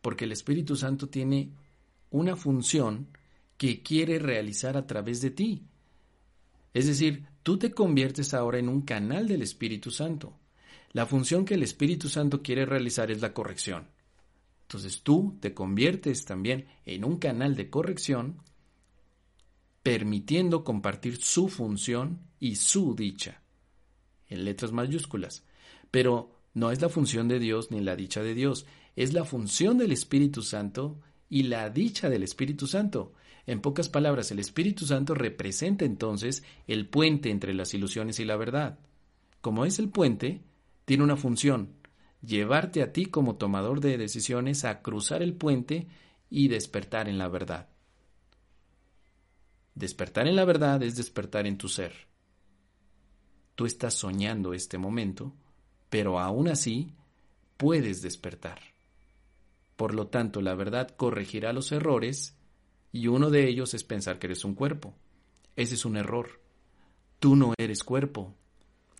Porque el Espíritu Santo tiene una función que quiere realizar a través de ti. Es decir, tú te conviertes ahora en un canal del Espíritu Santo. La función que el Espíritu Santo quiere realizar es la corrección. Entonces tú te conviertes también en un canal de corrección, permitiendo compartir su función y su dicha en letras mayúsculas. Pero no es la función de Dios ni la dicha de Dios, es la función del Espíritu Santo y la dicha del Espíritu Santo. En pocas palabras, el Espíritu Santo representa entonces el puente entre las ilusiones y la verdad. Como es el puente, tiene una función, llevarte a ti como tomador de decisiones a cruzar el puente y despertar en la verdad. Despertar en la verdad es despertar en tu ser. Tú estás soñando este momento, pero aún así puedes despertar. Por lo tanto, la verdad corregirá los errores y uno de ellos es pensar que eres un cuerpo. Ese es un error. Tú no eres cuerpo.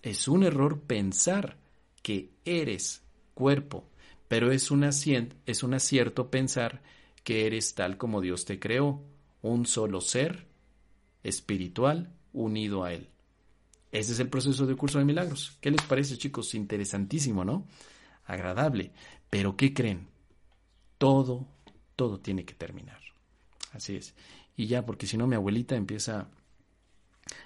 Es un error pensar que eres cuerpo, pero es un, es un acierto pensar que eres tal como Dios te creó, un solo ser espiritual unido a Él. Ese es el proceso de curso de milagros. ¿Qué les parece, chicos? Interesantísimo, ¿no? Agradable. Pero ¿qué creen? Todo, todo tiene que terminar. Así es. Y ya, porque si no mi abuelita empieza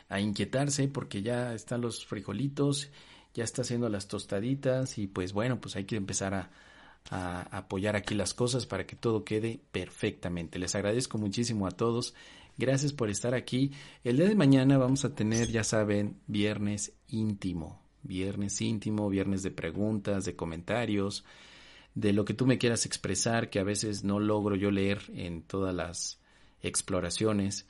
a inquietarse porque ya están los frijolitos, ya está haciendo las tostaditas y pues bueno, pues hay que empezar a, apoyar aquí las cosas para que todo quede perfectamente. Les agradezco muchísimo a todos Gracias por estar aquí. El día de mañana vamos a tener, ya saben, viernes íntimo. Viernes íntimo, viernes de preguntas, de comentarios, de lo que tú me quieras expresar, que a veces no logro yo leer en todas las exploraciones.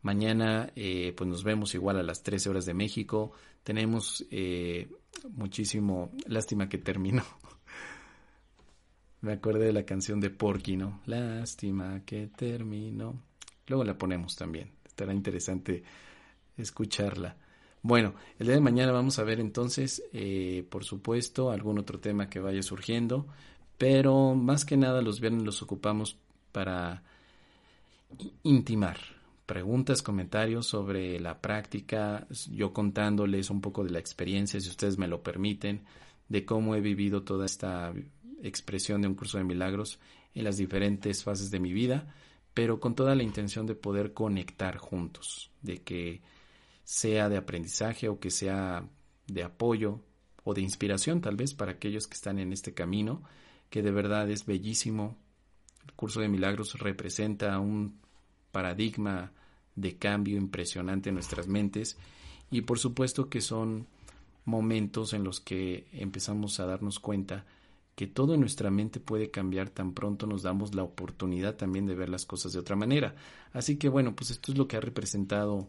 Mañana eh, pues nos vemos igual a las 13 horas de México. Tenemos eh, muchísimo, lástima que terminó. (laughs) Me acordé de la canción de Porky, ¿no? Lástima que terminó. Luego la ponemos también. Estará interesante escucharla. Bueno, el día de mañana vamos a ver entonces, eh, por supuesto, algún otro tema que vaya surgiendo, pero más que nada los viernes los ocupamos para intimar preguntas, comentarios sobre la práctica, yo contándoles un poco de la experiencia, si ustedes me lo permiten, de cómo he vivido toda esta expresión de un curso de milagros en las diferentes fases de mi vida pero con toda la intención de poder conectar juntos, de que sea de aprendizaje o que sea de apoyo o de inspiración tal vez para aquellos que están en este camino, que de verdad es bellísimo. El curso de milagros representa un paradigma de cambio impresionante en nuestras mentes y por supuesto que son momentos en los que empezamos a darnos cuenta que todo en nuestra mente puede cambiar tan pronto nos damos la oportunidad también de ver las cosas de otra manera. Así que bueno, pues esto es lo que ha representado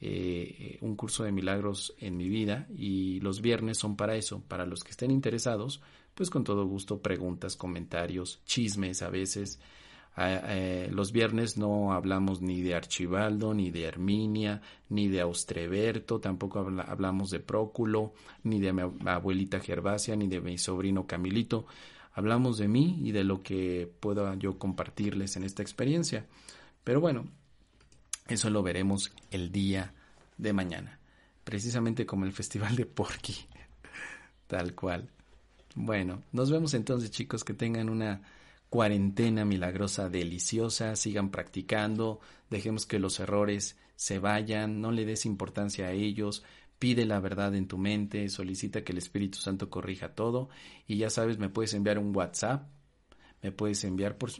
eh, un curso de milagros en mi vida y los viernes son para eso, para los que estén interesados, pues con todo gusto preguntas, comentarios, chismes a veces. Eh, los viernes no hablamos ni de Archibaldo, ni de Herminia, ni de Austreberto, tampoco hablamos de Próculo, ni de mi abuelita Gervasia, ni de mi sobrino Camilito. hablamos de mí y de lo que pueda yo compartirles en esta experiencia. Pero bueno, eso lo veremos el día de mañana, precisamente como el Festival de Porky, (laughs) tal cual. Bueno, nos vemos entonces chicos, que tengan una cuarentena milagrosa deliciosa, sigan practicando, dejemos que los errores se vayan, no le des importancia a ellos, pide la verdad en tu mente, solicita que el Espíritu Santo corrija todo y ya sabes, me puedes enviar un WhatsApp, me puedes enviar por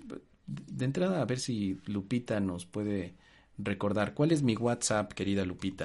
de entrada a ver si Lupita nos puede recordar cuál es mi WhatsApp, querida Lupita.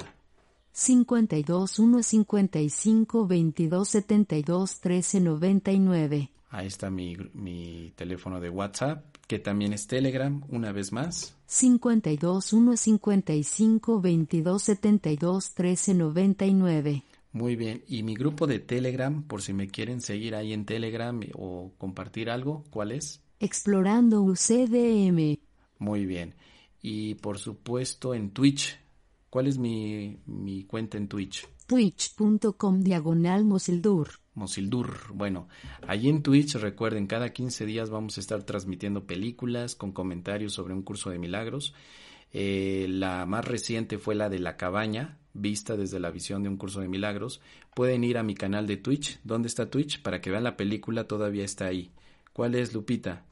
52 155 22 72 13 99. Ahí está mi, mi teléfono de WhatsApp, que también es Telegram, una vez más. 52 155 22 72 13 99. Muy bien, y mi grupo de Telegram, por si me quieren seguir ahí en Telegram o compartir algo, ¿cuál es? Explorando UCDM. Muy bien, y por supuesto en Twitch. ¿Cuál es mi, mi cuenta en Twitch? Twitch.com diagonal Mosildur. Mosildur. Bueno, allí en Twitch, recuerden, cada 15 días vamos a estar transmitiendo películas con comentarios sobre un curso de milagros. Eh, la más reciente fue la de La Cabaña, vista desde la visión de un curso de milagros. Pueden ir a mi canal de Twitch. ¿Dónde está Twitch? Para que vean la película, todavía está ahí. ¿Cuál es, Lupita?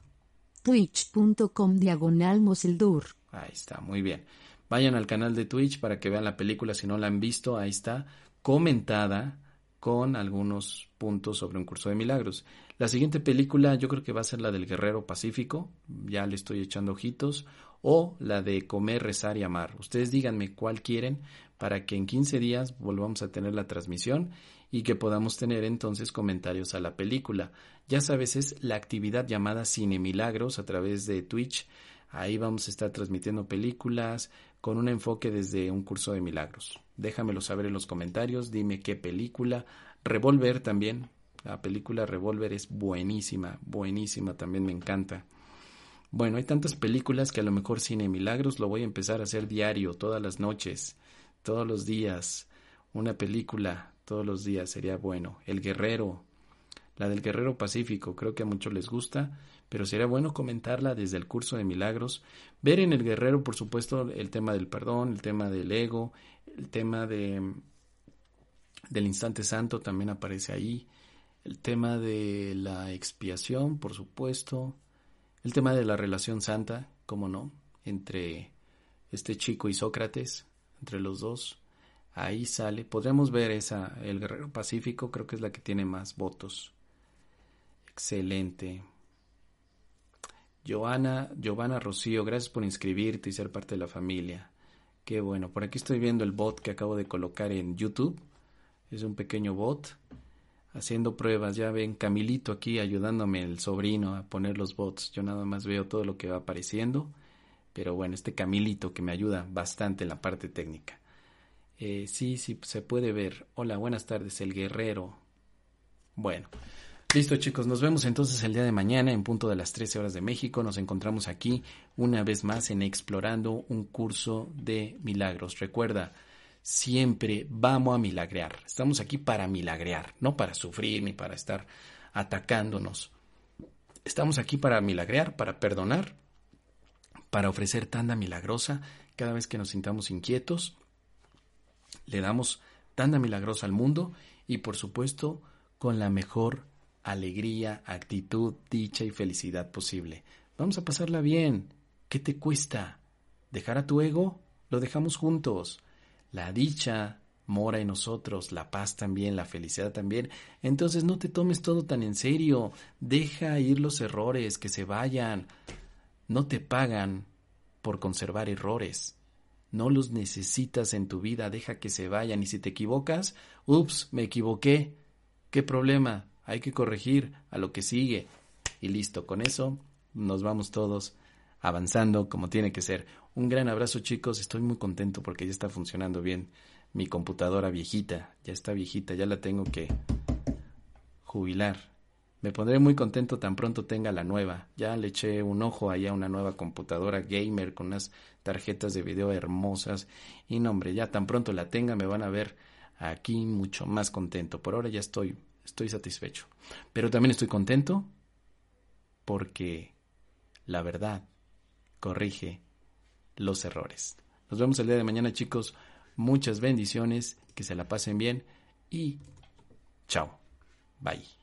Twitch.com diagonal Mosildur. Ahí está, muy bien. Vayan al canal de Twitch para que vean la película si no la han visto. Ahí está, comentada con algunos puntos sobre un curso de milagros. La siguiente película yo creo que va a ser la del Guerrero Pacífico, ya le estoy echando ojitos, o la de Comer, Rezar y Amar. Ustedes díganme cuál quieren para que en 15 días volvamos a tener la transmisión y que podamos tener entonces comentarios a la película. Ya sabes, es la actividad llamada Cine Milagros a través de Twitch. Ahí vamos a estar transmitiendo películas con un enfoque desde un curso de milagros. Déjamelo saber en los comentarios, dime qué película. Revolver también. La película Revolver es buenísima, buenísima, también me encanta. Bueno, hay tantas películas que a lo mejor Cine Milagros lo voy a empezar a hacer diario, todas las noches, todos los días. Una película todos los días sería bueno. El Guerrero, la del Guerrero Pacífico, creo que a muchos les gusta, pero sería bueno comentarla desde el curso de milagros. Ver en el Guerrero, por supuesto, el tema del perdón, el tema del ego, el tema de del instante santo también aparece ahí, el tema de la expiación, por supuesto, el tema de la relación santa, cómo no, entre este chico y Sócrates, entre los dos, ahí sale, podremos ver esa, el guerrero pacífico, creo que es la que tiene más votos. Excelente. Joana, Giovanna Rocío, gracias por inscribirte y ser parte de la familia. Qué bueno. Por aquí estoy viendo el bot que acabo de colocar en YouTube. Es un pequeño bot haciendo pruebas. Ya ven Camilito aquí ayudándome, el sobrino, a poner los bots. Yo nada más veo todo lo que va apareciendo. Pero bueno, este Camilito que me ayuda bastante en la parte técnica. Eh, sí, sí, se puede ver. Hola, buenas tardes, el guerrero. Bueno, Listo chicos, nos vemos entonces el día de mañana en punto de las 13 horas de México. Nos encontramos aquí una vez más en Explorando un curso de milagros. Recuerda, siempre vamos a milagrear. Estamos aquí para milagrear, no para sufrir ni para estar atacándonos. Estamos aquí para milagrear, para perdonar, para ofrecer tanda milagrosa cada vez que nos sintamos inquietos. Le damos tanda milagrosa al mundo y por supuesto con la mejor alegría, actitud, dicha y felicidad posible. Vamos a pasarla bien. ¿Qué te cuesta? ¿Dejar a tu ego? Lo dejamos juntos. La dicha mora en nosotros, la paz también, la felicidad también. Entonces no te tomes todo tan en serio. Deja ir los errores, que se vayan. No te pagan por conservar errores. No los necesitas en tu vida, deja que se vayan. Y si te equivocas, ups, me equivoqué. ¿Qué problema? Hay que corregir a lo que sigue. Y listo, con eso nos vamos todos avanzando como tiene que ser. Un gran abrazo chicos, estoy muy contento porque ya está funcionando bien mi computadora viejita, ya está viejita, ya la tengo que jubilar. Me pondré muy contento tan pronto tenga la nueva. Ya le eché un ojo ahí a una nueva computadora gamer con unas tarjetas de video hermosas. Y no, hombre, ya tan pronto la tenga me van a ver aquí mucho más contento. Por ahora ya estoy estoy satisfecho. Pero también estoy contento porque la verdad corrige los errores. Nos vemos el día de mañana chicos. Muchas bendiciones, que se la pasen bien y chao. Bye.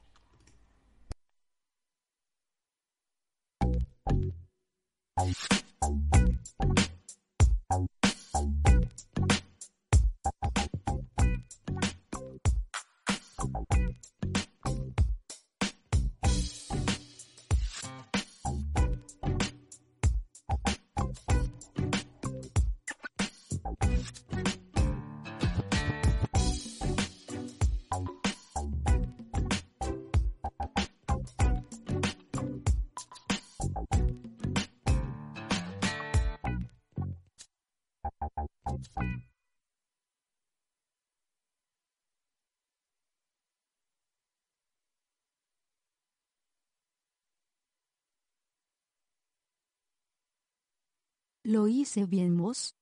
¿Lo hice bien, Moss?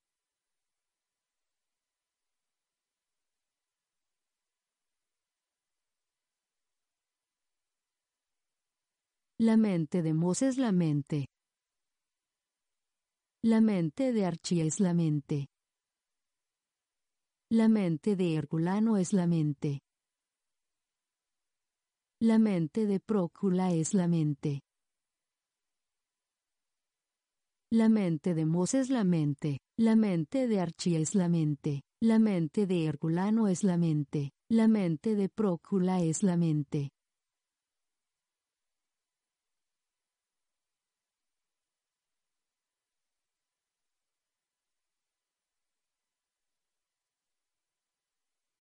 La mente de Moss es la mente. La mente de Archie es la mente. La mente de Herculano es la mente. La mente de Prócula es la mente. La mente de Mos es la mente, la mente de Archie es la mente, la mente de Herculano es la mente, la mente de Prócula es la mente,